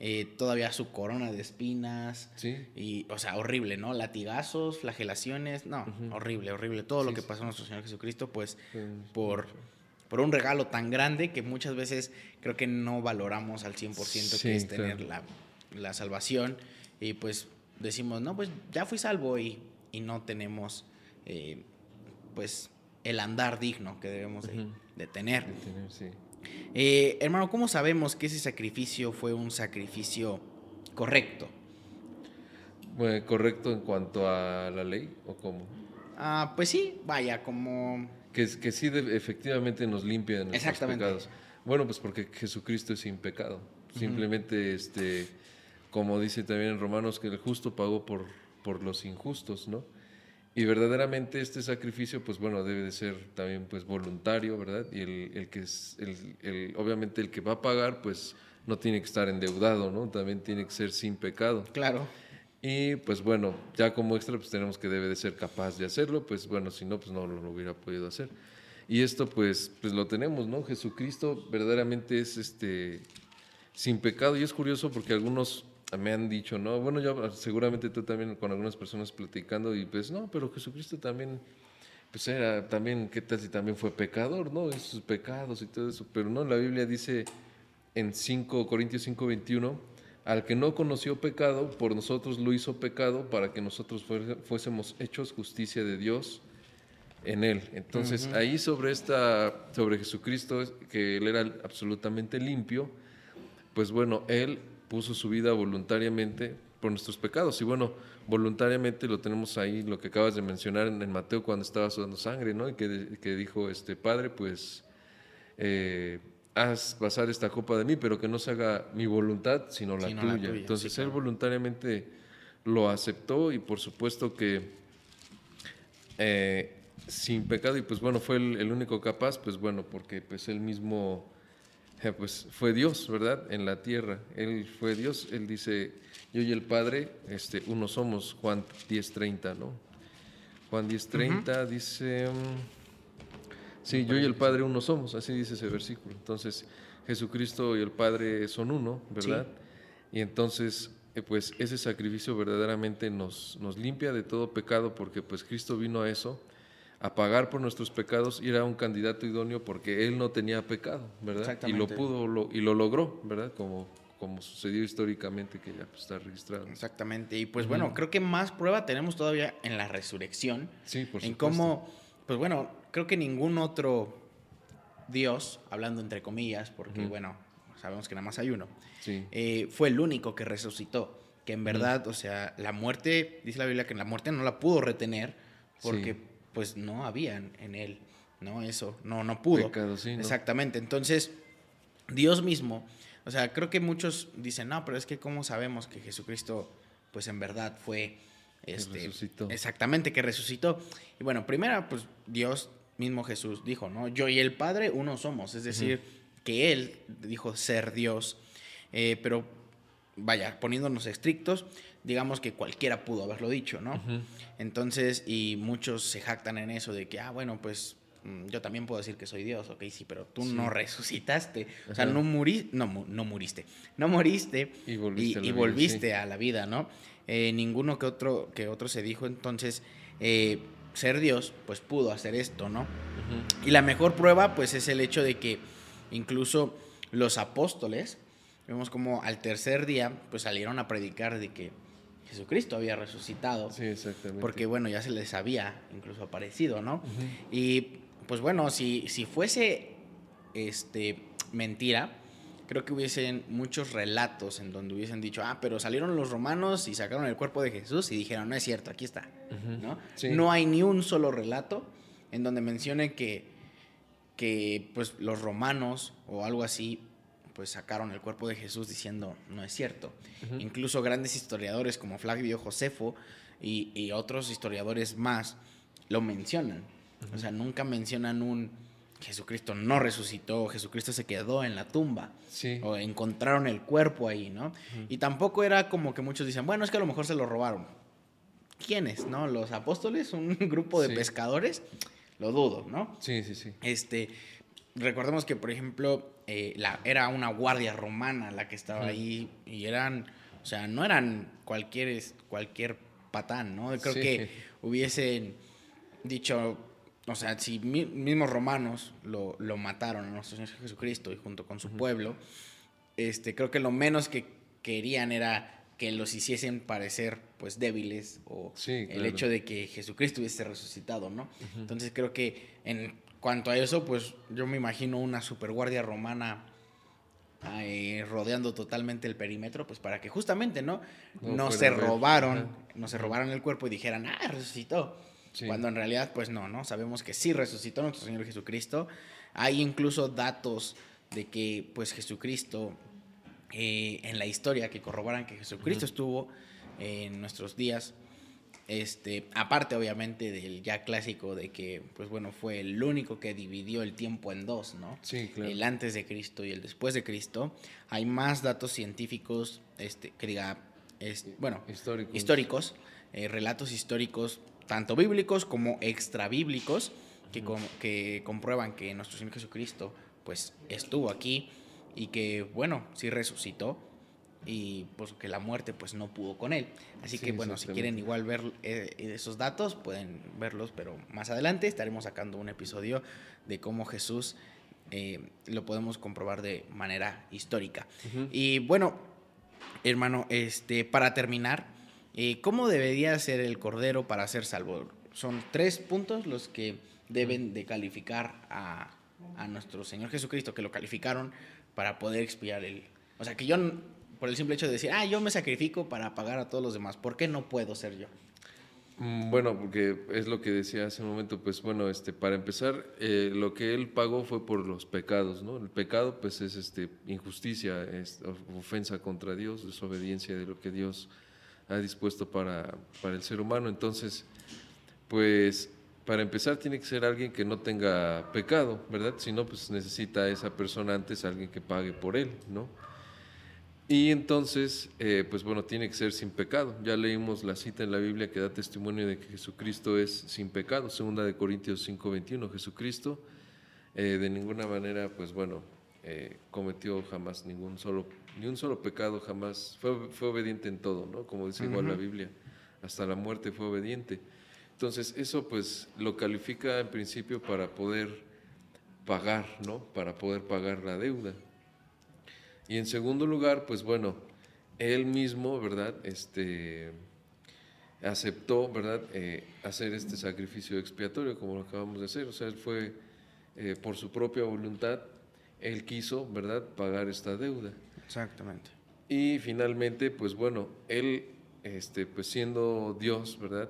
eh, todavía su corona de espinas, y, o sea, horrible, ¿no? Latigazos, flagelaciones, no, horrible, horrible. Todo lo que pasó a nuestro Señor Jesucristo, pues, por, por un regalo tan grande que muchas veces creo que no valoramos al 100% que es tener la, salvación, y pues decimos, no, pues ya fui salvo y, y no tenemos, eh, pues, el andar digno que debemos de, tener. Eh, hermano, ¿cómo sabemos que ese sacrificio fue un sacrificio correcto? Bueno, ¿Correcto en cuanto a la ley o cómo? Ah, pues sí, vaya, como... Que, que sí efectivamente nos limpia de nuestros pecados. Bueno, pues porque Jesucristo es sin pecado. Simplemente, este, como dice también en Romanos, que el justo pagó por, por los injustos, ¿no? Y verdaderamente este sacrificio, pues bueno, debe de ser también pues voluntario, ¿verdad? Y el, el que es, el, el, obviamente el que va a pagar, pues no tiene que estar endeudado, ¿no? También tiene que ser sin pecado. Claro. Y pues bueno, ya como extra, pues tenemos que debe de ser capaz de hacerlo, pues bueno, si no, pues no lo hubiera podido hacer. Y esto pues, pues lo tenemos, ¿no? Jesucristo verdaderamente es este sin pecado y es curioso porque algunos me han dicho, ¿no? Bueno, yo seguramente tú también con algunas personas platicando y pues no, pero Jesucristo también, pues era también, ¿qué tal si también fue pecador, ¿no? Esos pecados y todo eso, pero no, la Biblia dice en 5 Corintios 5, 21, al que no conoció pecado, por nosotros lo hizo pecado para que nosotros fuésemos hechos justicia de Dios en él. Entonces, ahí sobre esta sobre Jesucristo que él era absolutamente limpio, pues bueno, él puso su vida voluntariamente por nuestros pecados. Y bueno, voluntariamente lo tenemos ahí, lo que acabas de mencionar en, Mateo cuando estaba sudando sangre, ¿no? Y que, que, dijo, este Padre, pues, eh, haz pasar esta copa de mí, pero que no se haga mi voluntad, sino la, Sino la tuya. Entonces sí, él voluntariamente lo aceptó y por supuesto que eh, sin pecado y pues bueno, fue el, el único capaz, pues bueno, porque pues él mismo pues fue Dios, ¿verdad? En la tierra, él fue Dios, él dice, yo y el Padre, este, uno somos, Juan 10.30, ¿no? Juan 10.30 dice... mm, Sí, yo y el Padre uno somos, así dice ese versículo. Entonces, Jesucristo y el Padre son uno, ¿verdad? Y entonces, eh, pues ese sacrificio verdaderamente nos, nos limpia de todo pecado porque pues Cristo vino a eso, a pagar por nuestros pecados y era un candidato idóneo porque él no tenía pecado, ¿verdad? Y lo Exactamente. pudo lo- y lo logró, ¿verdad? Como, como sucedió históricamente que ya pues, está registrado. Exactamente. Y pues bueno, creo que más prueba tenemos todavía en la resurrección. Sí, por en supuesto. cómo, pues bueno, creo que ningún otro Dios, hablando entre comillas, porque bueno, sabemos que nada más hay uno, Sí. eh, fue el único que resucitó. Que en verdad, o sea, la muerte, dice la Biblia que la muerte no la pudo retener porque Sí. Pues no había en- él, ¿no? Eso, no, no pudo. Pecado, sí, ¿no? Exactamente. Entonces, Dios mismo, o sea, creo que muchos dicen, no, pero es que cómo sabemos que Jesucristo, pues en verdad fue, este, resucitó. exactamente, que resucitó. Y bueno, primero, pues Dios mismo Jesús dijo, ¿no? Yo y el Padre uno somos, es decir, que Él dijo ser Dios, Eh, pero vaya, poniéndonos estrictos, digamos que cualquiera pudo haberlo dicho, ¿no? Entonces, y muchos se jactan en eso de que, ah, bueno, pues mm, yo también puedo decir que soy Dios, ok, sí, pero tú Sí. no resucitaste, o sea, no moriste, no, mu- no muriste, no moriste Y volviste a la y vida, volviste sí. a la vida, ¿no? Eh, ninguno que otro, que otro se dijo, entonces, eh, ser Dios, pues pudo hacer esto, ¿no? Y la mejor prueba, pues, es el hecho de que incluso los apóstoles, vemos como al tercer día, pues salieron a predicar de que Jesucristo había resucitado. Sí, exactamente. Porque bueno, ya se les había incluso aparecido, ¿no? Y pues bueno, si, si fuese este, mentira, creo que hubiesen muchos relatos en donde hubiesen dicho, ah, pero salieron los romanos y sacaron el cuerpo de Jesús y dijeron, no es cierto, aquí está. ¿no? Sí. No hay ni un solo relato en donde mencione que, que pues los romanos o algo así pues sacaron el cuerpo de Jesús diciendo no es cierto. Incluso grandes historiadores como Flavio Josefo y, y otros historiadores más lo mencionan. O sea, nunca mencionan un Jesucristo no resucitó, Jesucristo se quedó en la tumba. Sí. O encontraron el cuerpo ahí, ¿no? Y tampoco era como que muchos dicen, bueno, es que a lo mejor se lo robaron. ¿Quiénes, no? ¿Los apóstoles? ¿Un grupo de Sí. pescadores? Lo dudo, ¿no? Sí, sí, sí. Este, recordemos que, por ejemplo, eh, la, era una guardia romana la que estaba ahí y eran, o sea, no eran cualquier, cualquier patán, ¿no? Creo Sí. que hubiesen dicho, o sea, si mi- mismos romanos lo, lo mataron a nuestro Señor Jesucristo y junto con su pueblo, este, creo que lo menos que querían era que los hiciesen parecer pues débiles o Sí, el hecho de que Jesucristo hubiese resucitado, ¿no? Entonces creo que en cuanto a eso, pues yo me imagino una superguardia romana eh, rodeando totalmente el perímetro, pues para que justamente, ¿no? No se ver, robaron, no se robaron el cuerpo y dijeran, ah, resucitó. Sí. Cuando en realidad, pues no, ¿no? Sabemos que sí resucitó nuestro Señor Jesucristo. Hay incluso datos de que, pues, Jesucristo, eh, en la historia, que corroboran que Jesucristo estuvo en nuestros días. Este, aparte, obviamente, del ya clásico de que, pues bueno, fue el único que dividió el tiempo en dos, ¿no? Sí, claro. El antes de Cristo y el después de Cristo. Hay más datos científicos, este, que diga, es, bueno, Históricos. históricos, eh, relatos históricos, tanto bíblicos como extrabíblicos, que, com- que comprueban que nuestro Señor Jesucristo pues estuvo aquí y que, bueno, sí resucitó y pues que la muerte pues no pudo con él. Así Sí, que, bueno, si quieren igual ver eh, esos datos, pueden verlos, pero más adelante estaremos sacando un episodio de cómo Jesús eh, lo podemos comprobar de manera histórica. Y bueno, hermano, este, para terminar, eh, ¿cómo debería ser el cordero para ser salvo? Son tres puntos los que deben de calificar a, a nuestro Señor Jesucristo, que lo calificaron para poder expiar el... O sea, que yo, por el simple hecho de decir, ah, yo me sacrifico para pagar a todos los demás, ¿por qué no puedo ser yo? Mm, bueno, porque es lo que decía hace un momento, pues bueno, este, para empezar, eh, lo que él pagó fue por los pecados, ¿no? El pecado, pues es este, injusticia, es ofensa contra Dios, desobediencia de lo que Dios ha dispuesto para, para el ser humano. Entonces, pues para empezar tiene que ser alguien que no tenga pecado, ¿verdad? Si no, pues necesita esa persona antes alguien que pague por él, ¿no? Y entonces, eh, pues bueno, tiene que ser sin pecado. Ya leímos la cita en la Biblia que da testimonio de que Jesucristo es sin pecado, segunda de Corintios 5:21. Jesucristo eh, de ninguna manera, pues bueno, eh, cometió jamás ningún solo, ni un solo pecado, jamás, fue, fue obediente en todo, ¿no? Como dice igual la Biblia, hasta la muerte fue obediente. Entonces, eso pues lo califica en principio para poder pagar, ¿no? Para poder pagar la deuda. Y en segundo lugar, pues bueno, él mismo, ¿verdad? Este, aceptó, ¿verdad? Eh, hacer este sacrificio expiatorio, como lo acabamos de hacer. O sea, él fue eh, por su propia voluntad, él quiso, ¿verdad?, pagar esta deuda. Exactamente. Y finalmente, pues bueno, él, este, pues siendo Dios, ¿verdad?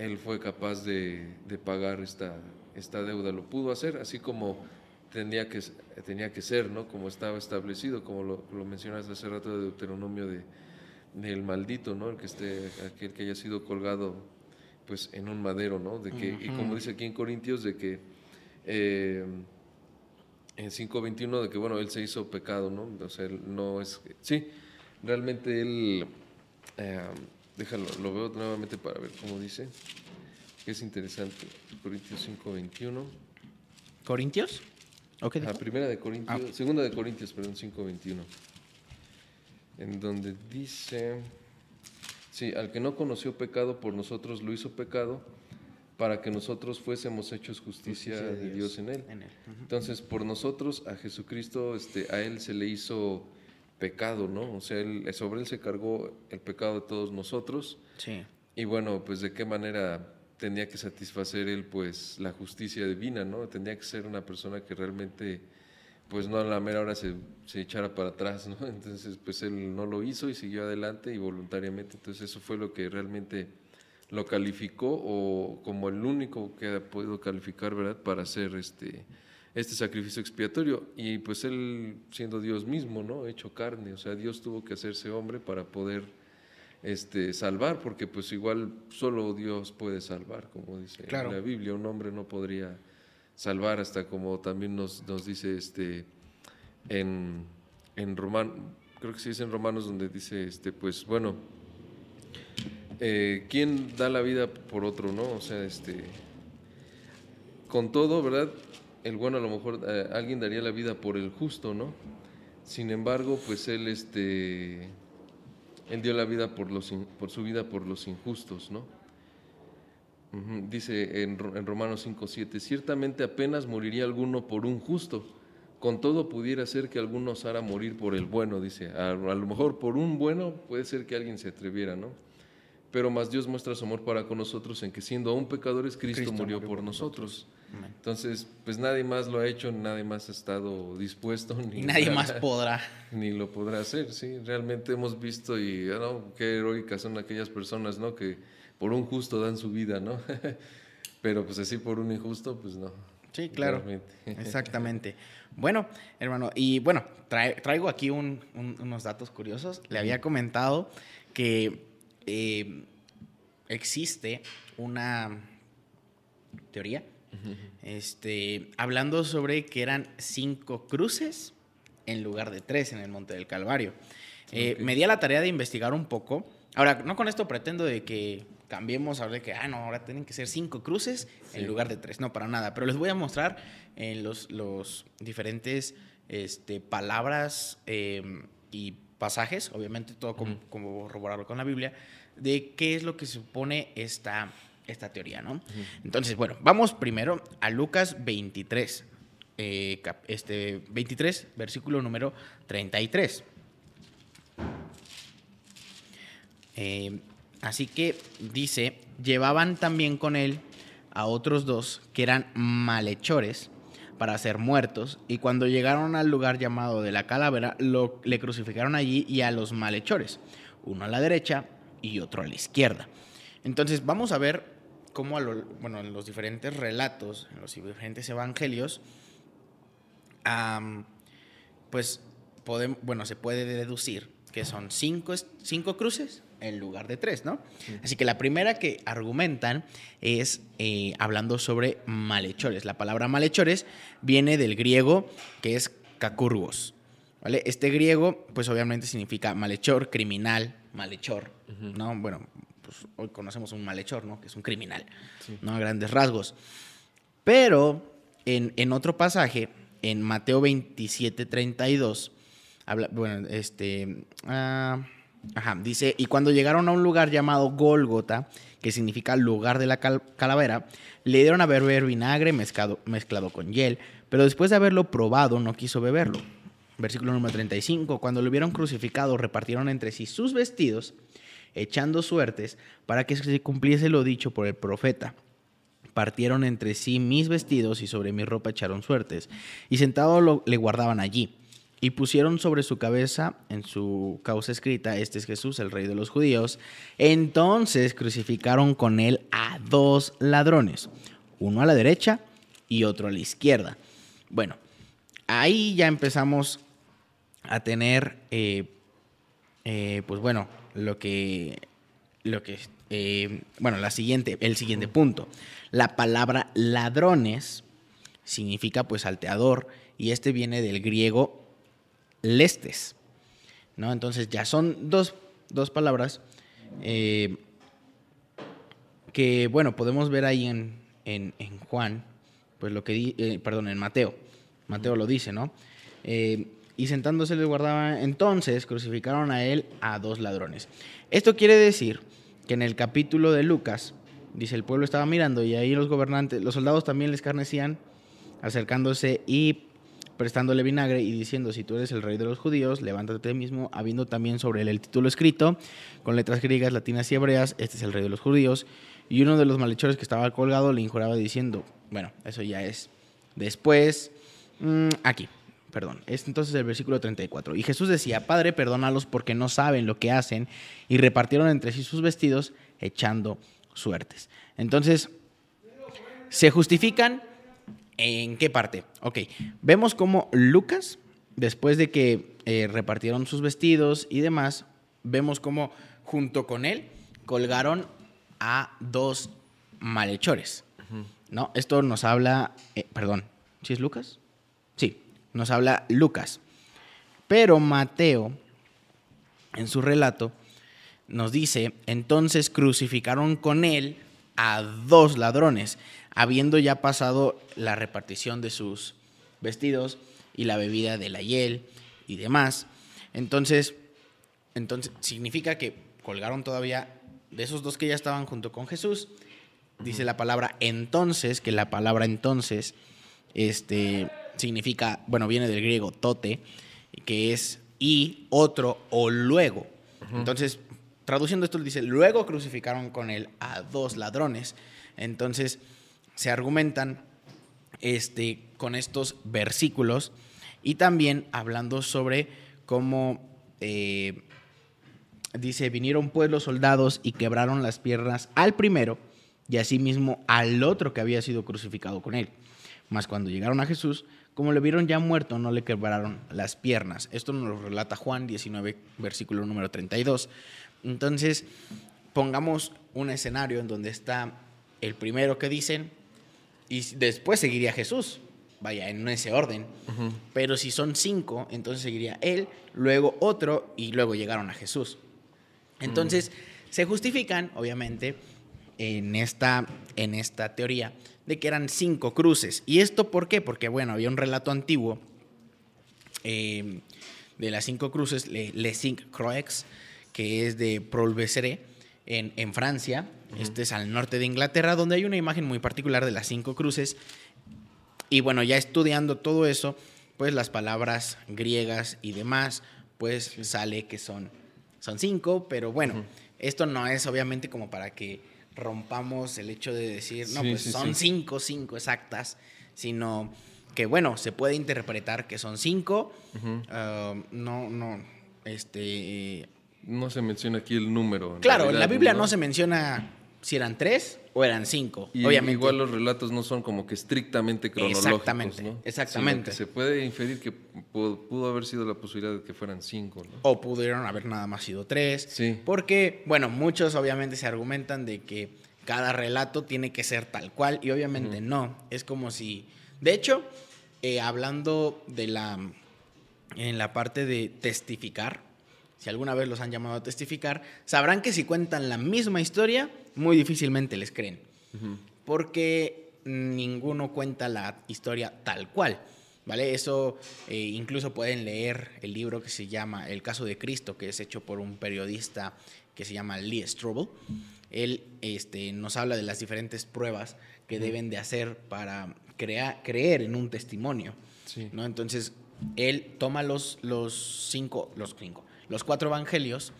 él fue capaz de, pagar esta, esta deuda. Lo pudo hacer, así como tenía que, tenía que ser, ¿no? Como estaba establecido, como lo, lo mencionaste hace rato de Deuteronomio de, del maldito, ¿no? El que esté, aquel que haya sido colgado pues en un madero, ¿no? De que, Y como dice aquí en Corintios, de que eh, en 5.21, de que bueno, él se hizo pecado, ¿no? O sea, él no es... Sí, realmente él... Eh, Déjalo, lo veo nuevamente para ver cómo dice. es interesante. Corintios 5.21. ¿Corintios? Okay, La primera de Corintios, ah. segunda de Corintios, perdón, 5.21. En donde dice, sí, al que no conoció pecado por nosotros lo hizo pecado para que nosotros fuésemos hechos justicia, de, Dios, en él. Entonces, por nosotros a Jesucristo, este, a él se le hizo pecado, ¿no? O sea, él, sobre él se cargó el pecado de todos nosotros. Sí. Y bueno, pues de qué manera tenía que satisfacer él, pues, la justicia divina, ¿no? Tenía que ser una persona que realmente, pues, no a la mera hora se, se echara para atrás, ¿no? Entonces, pues, él no lo hizo y siguió adelante y voluntariamente. Entonces, eso fue lo que realmente lo calificó o como el único que ha podido calificar, ¿verdad? Para ser este este sacrificio expiatorio. Y pues él, siendo Dios mismo, ¿no? Hecho carne, o sea, Dios tuvo que hacerse hombre para poder este, salvar, porque pues igual solo Dios puede salvar, como dice en la Biblia, un hombre no podría salvar, hasta como también nos, nos dice este, en, en Romanos, creo que sí es en Romanos donde dice, este, pues bueno, eh, ¿quién da la vida por otro, no? O sea, este, con todo, ¿verdad? el bueno a lo mejor eh, alguien daría la vida por el justo, ¿no? Sin embargo, pues él este él dio la vida por los su vida por los injustos, ¿no? Dice en, en Romanos 5:7, ciertamente apenas moriría alguno por un justo, con todo pudiera ser que alguno osara morir por el bueno, dice. A, a, lo mejor por un bueno puede ser que alguien se atreviera, ¿no? Pero más Dios muestra su amor para con nosotros en que siendo aún pecadores, Cristo, murió, por, nosotros. Entonces, pues nadie más lo ha hecho, nadie más ha estado dispuesto. Ni y nadie más podrá. Ni lo podrá hacer, sí. Realmente hemos visto y, ah, ¿no? Qué heroicas son aquellas personas, ¿no? Que por un justo dan su vida, ¿no? Pero pues así por un injusto, pues no. Sí, claro. Exactamente. Bueno, hermano, y bueno, traigo aquí unos datos curiosos. Le había comentado que eh, existe una teoría este, hablando sobre que eran cinco cruces en lugar de tres en el Monte del Calvario. Eh, me di a la tarea de investigar un poco. Ahora, no con esto pretendo de que cambiemos, ahora de que, ah, no, ahora tienen que ser cinco cruces en lugar de tres. No, para nada. Pero les voy a mostrar en los, los diferentes este, palabras em, y pasajes, obviamente todo como, como corroborarlo con la Biblia, de qué es lo que supone esta esta teoría, ¿no? Entonces, bueno, vamos primero a Lucas 23, eh, este, 23, versículo número 33. Eh, así que dice, llevaban también con él a otros dos que eran malhechores para ser muertos, y cuando llegaron al lugar llamado de la calavera, lo, le crucificaron allí y a los malhechores, uno a la derecha y otro a la izquierda. Entonces vamos a ver cómo a bueno, en los diferentes relatos, en los diferentes evangelios, pues podem- bueno, se puede deducir que son cinco, cinco cruces en lugar de tres, ¿no? Así que la primera que argumentan es eh, hablando sobre malhechores. La palabra malhechores viene del griego que es kakurgos, ¿vale? Este griego, pues obviamente significa malhechor, criminal, malhechor, ¿no? Bueno, pues hoy conocemos un malhechor, ¿no? Que es un criminal, ¿no? A grandes rasgos. Pero en, en otro pasaje, en Mateo 27, 32, habla, bueno, este, ah, ajá, dice, y cuando llegaron a un lugar llamado Gólgota, que significa lugar de la cal- calavera, le dieron a beber vinagre mezclado, mezclado con hiel, pero después de haberlo probado no quiso beberlo. Versículo número 35, cuando lo vieron crucificado, repartieron entre sí sus vestidos, echando suertes, para que se cumpliese lo dicho por el profeta. Partieron entre sí mis vestidos y sobre mi ropa echaron suertes. Y sentado lo- le guardaban allí. Y pusieron sobre su cabeza, en su causa escrita, este es Jesús, el rey de los judíos. Entonces crucificaron con él a dos ladrones, uno a la derecha y otro a la izquierda. Bueno, ahí ya empezamos a tener, eh, eh, pues bueno, lo que, lo que, eh, bueno, la siguiente, el siguiente punto. La palabra ladrones significa pues salteador y este viene del griego lestes, ¿no? Entonces ya son dos, dos palabras eh, que, bueno, podemos ver ahí en, en- en Juan, pues lo que, eh, perdón, en Mateo, Mateo lo dice, ¿no? Eh, y sentándose le guardaba, entonces crucificaron a él a dos ladrones. Esto quiere decir que en el capítulo de Lucas, dice, el pueblo estaba mirando y ahí los gobernantes, los soldados también le escarnecían, acercándose y prestándole vinagre y diciendo, si tú eres el rey de los judíos, levántate mismo, habiendo también sobre él el título escrito, con letras griegas, latinas y hebreas, este es el rey de los judíos. Y uno de los malhechores que estaba colgado le injuraba diciendo, bueno, eso ya es después, mm, aquí, perdón, es entonces el versículo 34. Y Jesús decía, Padre, perdónalos porque no saben lo que hacen, y repartieron entre sí sus vestidos, echando suertes. Entonces, se justifican ¿En qué parte? Ok, vemos como Lucas, después de que eh, repartieron sus vestidos y demás, vemos como junto con él colgaron a dos malhechores. ¿No? Esto nos habla, eh, perdón, ¿sí es Lucas? Sí, nos habla Lucas. Pero Mateo, en su relato, nos dice, entonces crucificaron con él a dos ladrones, habiendo ya pasado la repartición de sus vestidos y la bebida de la hiel y demás. Entonces, entonces significa que colgaron todavía de esos dos que ya estaban junto con Jesús. Dice la palabra entonces, que la palabra entonces este, significa, bueno, viene del griego tote, que es y, otro o luego. Entonces, traduciendo esto, dice, luego crucificaron con él a dos ladrones. Entonces, se argumentan este, con estos versículos y también hablando sobre cómo eh, dice, vinieron pues los soldados y quebraron las piernas al primero y asimismo al otro que había sido crucificado con él. Mas cuando llegaron a Jesús, como le vieron ya muerto, no le quebraron las piernas. Esto nos lo relata Juan 19, versículo número 32. Entonces, pongamos un escenario en donde está el primero que dicen y después seguiría Jesús. Vaya, en ese orden. Pero si son cinco, entonces seguiría él, luego otro y luego llegaron a Jesús. Entonces, se justifican, obviamente, en esta, en esta teoría de que eran cinco cruces. ¿Y esto por qué? Porque, bueno, había un relato antiguo eh, de las cinco cruces, Le- Les Cinq Croix, que es de Prolbecere, en, en Francia. Este es al norte de Inglaterra, donde hay una imagen muy particular de las cinco cruces. Y bueno, ya estudiando todo eso, pues las palabras griegas y demás, pues sale que son, son cinco, pero bueno, esto no es obviamente como para que rompamos el hecho de decir, no, Sí, pues sí, son cinco, cinco exactas, sino que bueno, se puede interpretar que son cinco, ah, no, no, este... No se menciona aquí el número. Claro, en la Biblia no se menciona si eran tres o eran cinco. Y Obviamente. igual los relatos no son como que estrictamente cronológicos, Exactamente, ¿no? exactamente. Se puede inferir que pudo, pudo haber sido la posibilidad de que fueran cinco, ¿no? O pudieron haber nada más sido tres. Sí. Porque, bueno, muchos obviamente se argumentan de que cada relato tiene que ser tal cual y obviamente no. Es como si... De hecho, eh, hablando de la... En la parte de testificar, si alguna vez los han llamado a testificar, sabrán que si cuentan la misma historia, muy difícilmente les creen. Porque ninguno cuenta la historia tal cual. ¿Vale? Eso eh, incluso pueden leer el libro que se llama El caso de Cristo, que es hecho por un periodista que se llama Lee Strobel. Él este, nos habla de las diferentes pruebas que deben de hacer para crea- creer en un testimonio. Sí. ¿no? Entonces, él toma los, los cinco, los cinco, los cuatro evangelios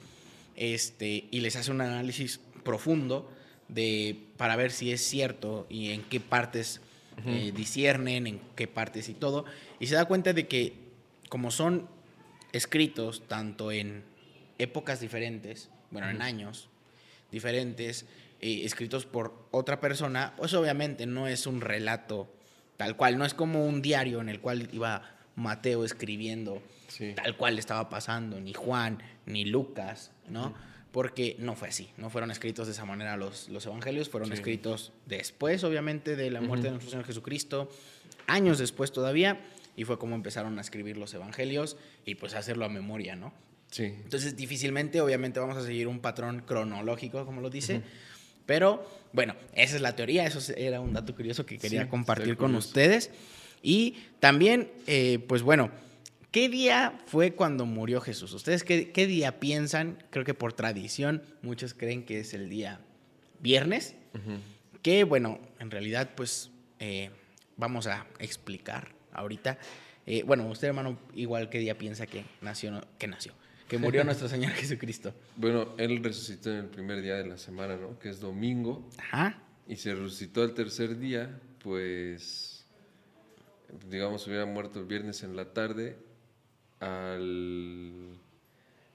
este, y les hace un análisis profundo de, para ver si es cierto y en qué partes eh, disciernen, en qué partes y todo. Y se da cuenta de que como son escritos tanto en épocas diferentes, bueno, en años diferentes, eh, escritos por otra persona, pues obviamente no es un relato tal cual, no es como un diario en el cual iba Mateo escribiendo Sí. tal cual le estaba pasando, ni Juan, ni Lucas, ¿no? Porque no fue así, no fueron escritos de esa manera los, los evangelios, fueron Sí. escritos después, obviamente, de la muerte de nuestro Señor Jesucristo, años después todavía, y fue como empezaron a escribir los evangelios y pues a hacerlo a memoria, ¿no? Sí. Entonces, difícilmente, obviamente, vamos a seguir un patrón cronológico, como lo dice. Pero, bueno, esa es la teoría. Eso era un dato curioso que quería Sí, compartir con ustedes. Y también, eh, pues bueno, ¿qué día fue cuando murió Jesús? ¿Ustedes qué, qué día piensan? Creo que por tradición, muchos creen que es el día viernes. Que, bueno, en realidad, pues eh, vamos a explicar ahorita. Eh, bueno, usted, hermano, igual qué día piensa que nació, que nació, que murió nuestro Señor Jesucristo. Bueno, él resucitó en el primer día de la semana, ¿no? Que es domingo. Ajá. Y se resucitó el tercer día, pues, digamos, hubiera muerto el viernes en la tarde. Al,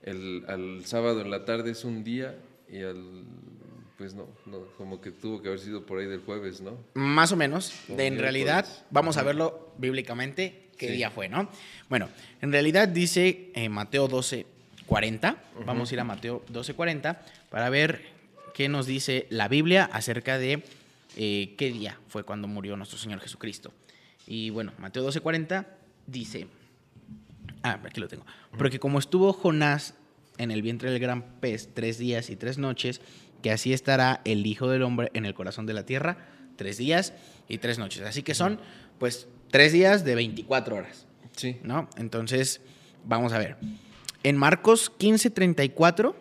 el, al sábado en la tarde es un día y al, pues no, no, como que tuvo que haber sido por ahí del jueves, ¿no? Más o menos. De, en realidad, vamos a verlo bíblicamente qué Sí. día fue, ¿no? Bueno, en realidad dice eh, Mateo 12, 40. Vamos a ir a Mateo 12, 40 para ver qué nos dice la Biblia acerca de eh, qué día fue cuando murió nuestro Señor Jesucristo. Y bueno, Mateo 12, 40 dice... Ah, aquí lo tengo. Porque como estuvo Jonás en el vientre del gran pez tres días y tres noches, que así estará el Hijo del Hombre en el corazón de la tierra, tres días y tres noches. Así que son, pues, tres días de 24 horas, Sí. ¿no? Entonces, vamos a ver. En Marcos 15, 34,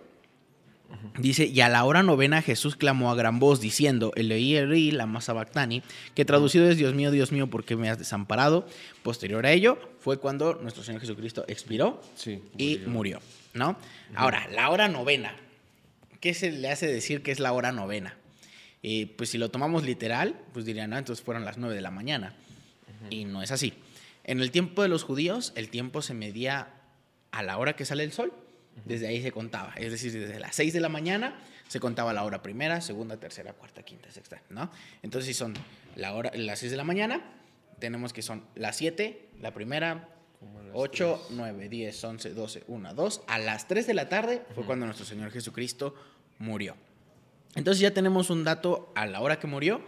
dice, y a la hora novena Jesús clamó a gran voz, diciendo, Eloí, Eloí, lama sabactani, que traducido es, Dios mío, Dios mío, ¿por qué me has desamparado? Posterior a ello, fue cuando nuestro Señor Jesucristo expiró Sí. y murió, ¿no? Ahora, la hora novena. ¿Qué se le hace decir que es la hora novena? Eh, pues si lo tomamos literal, pues dirían, no, entonces fueron las 9 de la mañana. Y no es así. En el tiempo de los judíos, el tiempo se medía a la hora que sale el sol. Desde ahí se contaba. Es decir, desde las 6 de la mañana se contaba la hora primera, segunda, tercera, cuarta, quinta, sexta, ¿no? Entonces, si son la hora, las 6 de la mañana, tenemos que son las 7, la primera, Como a las 8, 9, 10, 11, 12, 1, 2. A las 3 de la tarde fue cuando nuestro Señor Jesucristo murió. Entonces ya tenemos un dato a la hora que murió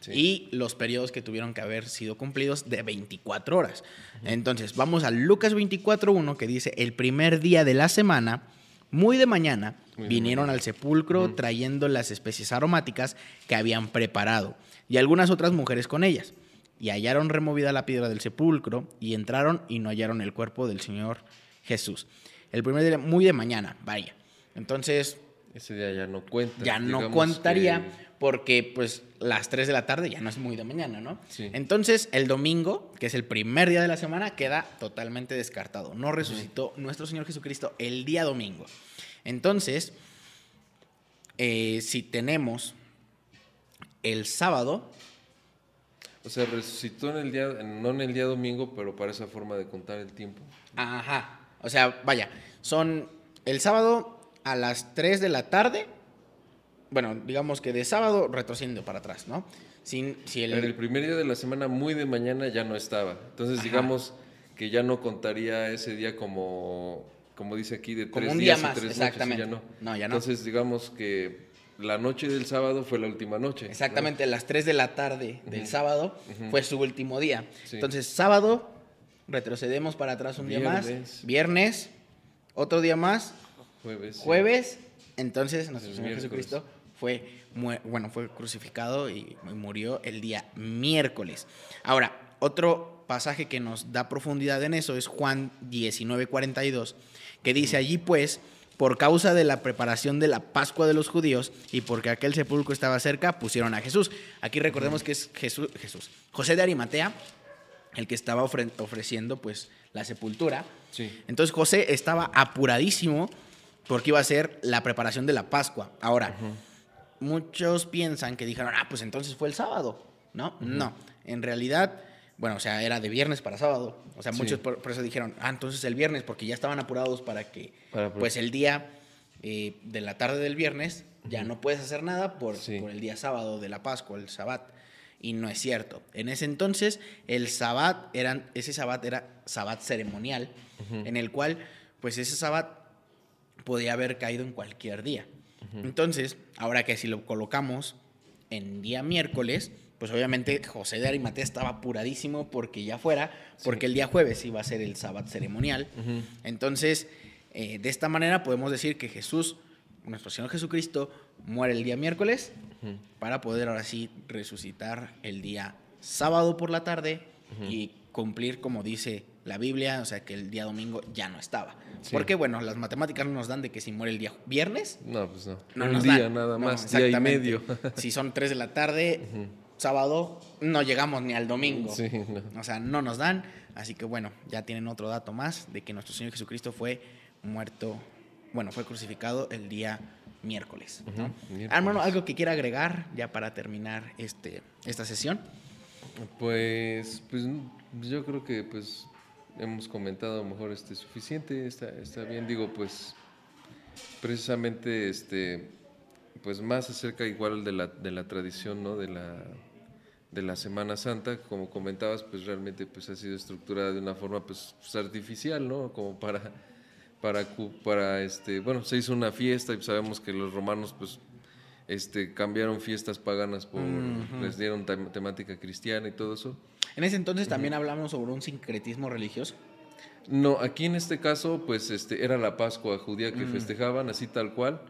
Sí. y los periodos que tuvieron que haber sido cumplidos de 24 horas. Entonces vamos a Lucas 24, 1 que dice, el primer día de la semana, muy de mañana, Muy vinieron al sepulcro trayendo las especies aromáticas que habían preparado y algunas otras mujeres con ellas. Y hallaron removida la piedra del sepulcro y entraron y no hallaron el cuerpo del Señor Jesús. El primer día, muy de mañana, vaya. Entonces, Ese día ya no cuenta. ya no contaría que- porque pues las 3 de la tarde ya no es muy de mañana, ¿no? Sí. Entonces el domingo, que es el primer día de la semana, queda totalmente descartado. No resucitó nuestro Señor Jesucristo el día domingo. Entonces, eh, si tenemos el sábado, O sea, resucitó en el día, no en el día domingo, pero para esa forma de contar el tiempo. ajá, o sea, vaya, son el sábado a las 3 de la tarde, bueno, digamos que de sábado retrocediendo para atrás, ¿no? Sin, si el... En el primer día de la semana, muy de mañana, ya no estaba. Entonces, digamos que ya no contaría ese día como, como dice aquí, de tres días y tres exactamente. noches. ya no. ya no. Entonces, digamos que la noche del sábado fue la última noche. Exactamente, las 3 de la tarde del sábado fue su último día. Entonces, sábado, retrocedemos para atrás un día más. Viernes, otro día más. Jueves. Jueves, entonces nuestro Señor Jesucristo fue, bueno, fue crucificado y murió el día miércoles. Ahora, otro pasaje que nos da profundidad en eso es Juan 19:42, que dice allí pues, por causa de la preparación de la Pascua de los judíos y porque aquel sepulcro estaba cerca, pusieron a Jesús. Aquí recordemos que es Jesús, Jesús. José de Arimatea, el que estaba ofreciendo pues la sepultura. Entonces José estaba apuradísimo porque iba a ser la preparación de la Pascua. Ahora, muchos piensan que dijeron, ah, pues entonces fue el sábado. No, no. En realidad, bueno, o sea, era de viernes para sábado. O sea, muchos por, eso dijeron, ah, entonces el viernes, porque ya estaban apurados para que, pues el día eh, de la tarde del viernes ya no puedes hacer nada por, por, el día sábado de la Pascua, el Sabbat. Y no es cierto. En ese entonces, el Sabbat, eran, ese Sabbat era Sabbat ceremonial, en el cual, pues ese Sabbat podía haber caído en cualquier día. Entonces, ahora que si lo colocamos en día miércoles, pues obviamente José de Arimatea estaba apuradísimo porque ya fuera, porque el día jueves iba a ser el sábado ceremonial. Entonces, eh, de esta manera podemos decir que Jesús, nuestro Señor Jesucristo, muere el día miércoles para poder ahora sí resucitar el día sábado por la tarde y cumplir como dice la Biblia, o sea que el día domingo ya no estaba. Porque bueno, las matemáticas no nos dan de que si muere el día viernes. No, pues no. no Un día nada más, día y medio. si son 3 de la tarde, sábado, no llegamos ni al domingo. O sea, no nos dan. Así que bueno, ya tienen otro dato más de que nuestro Señor Jesucristo fue muerto, bueno, fue crucificado el día miércoles. Hermano, ¿algo que quiera agregar ya para terminar este, esta sesión? Pues, pues yo creo que pues hemos comentado a lo mejor este suficiente, está, está bien, digo, pues precisamente este pues más acerca igual de la, de la tradición, ¿no? De la, de la Semana Santa, como comentabas, pues realmente pues ha sido estructurada de una forma pues, pues artificial, ¿no? Como para, para, para, este, bueno, se hizo una fiesta y sabemos que los romanos pues este, cambiaron fiestas paganas por, les dieron temática cristiana y todo eso. En ese entonces también hablamos sobre un sincretismo religioso. No, aquí en este caso, pues este, era la Pascua judía que mm. festejaban, así tal cual.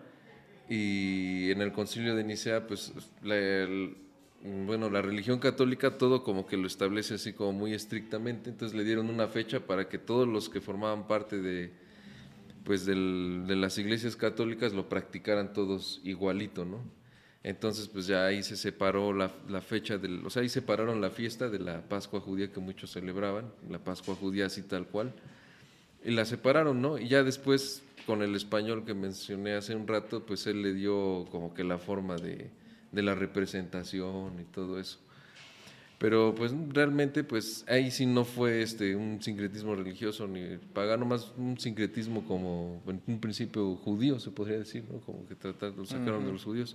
Y en el concilio de Nicea, pues la, bueno, la religión católica todo como que lo establece así como muy estrictamente. Entonces le dieron una fecha para que todos los que formaban parte de, pues de las iglesias católicas lo practicaran todos igualito, ¿no? Entonces, pues ya ahí se separó la, fecha, del, o sea, ahí separaron la fiesta de la Pascua judía que muchos celebraban, la Pascua judía así tal cual, y la separaron, ¿no? Y ya después, con el español que mencioné hace un rato, pues él le dio como que la forma de, de la representación y todo eso. Pero pues realmente pues ahí sí no fue este un sincretismo religioso ni pagano, más un sincretismo como en un principio judío se podría decir, ¿no? Como que trataron, lo sacaron de los judíos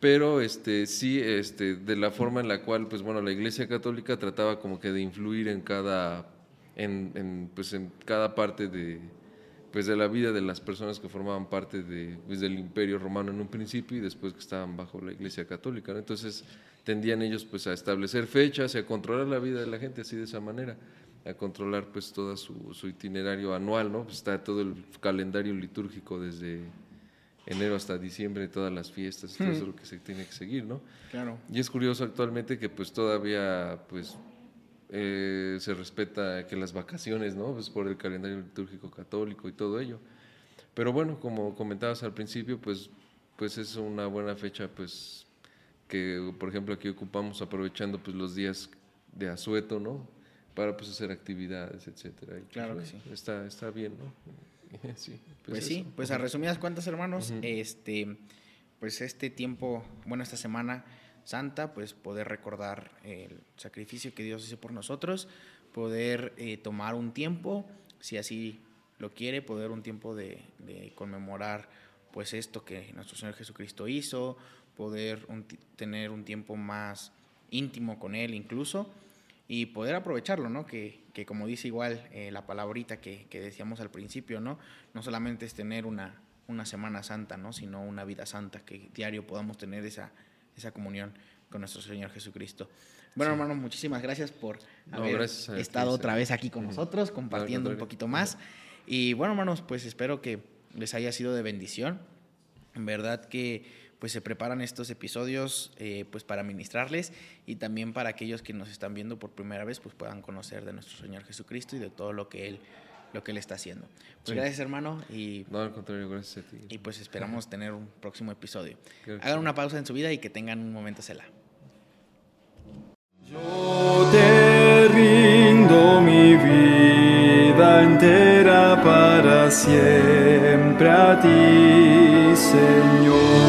pero este sí este de la forma en la cual pues bueno la iglesia católica trataba como que de influir en cada en, pues en cada parte de pues de la vida de las personas que formaban parte de, pues, del imperio romano en un principio y después que estaban bajo la iglesia católica entonces tendían ellos pues a establecer fechas y a controlar la vida de la gente así de esa manera a controlar pues todo su, su itinerario anual no pues está todo el calendario litúrgico desde enero hasta diciembre, todas las fiestas, todo eso es lo que se tiene que seguir, ¿no? Claro. Y es curioso actualmente que pues todavía pues eh, se respeta que las vacaciones, ¿no? Pues por el calendario litúrgico católico y todo ello. Pero bueno, como comentabas al principio, pues, pues es una buena fecha, pues que por ejemplo aquí ocupamos aprovechando pues los días de asueto, ¿no? Para pues hacer actividades, etcétera. claro que sí. Está, está bien, ¿no? Sí, pues, pues sí, pues a resumidas cuentas, hermanos, este, pues este tiempo, bueno, esta semana santa, pues poder recordar el sacrificio que Dios hizo por nosotros, poder eh, tomar un tiempo, si así lo quiere, poder un tiempo de, conmemorar pues esto que nuestro Señor Jesucristo hizo, poder tener un tiempo más íntimo con Él incluso y poder aprovecharlo, ¿no? Que, que como dice igual eh, la palabrita que, que, decíamos al principio, ¿no? No solamente es tener una, una Semana Santa, ¿no? Sino una vida santa, que diario podamos tener esa, esa comunión con nuestro Señor Jesucristo. Bueno, hermano, muchísimas gracias por haber estado otra vez aquí con nosotros, compartiendo un poquito más. Y bueno, hermanos, pues espero que les haya sido de bendición. En verdad que pues se preparan estos episodios eh, pues para ministrarles y también para aquellos que nos están viendo por primera vez pues puedan conocer de nuestro Señor Jesucristo y de todo lo que Él lo que él está haciendo. Pues gracias hermano y no al contrario gracias a ti. Y pues esperamos tener un próximo episodio. Hagan una pausa en su vida y que tengan un momento cela. Yo te rindo mi vida entera para siempre a ti, Señor.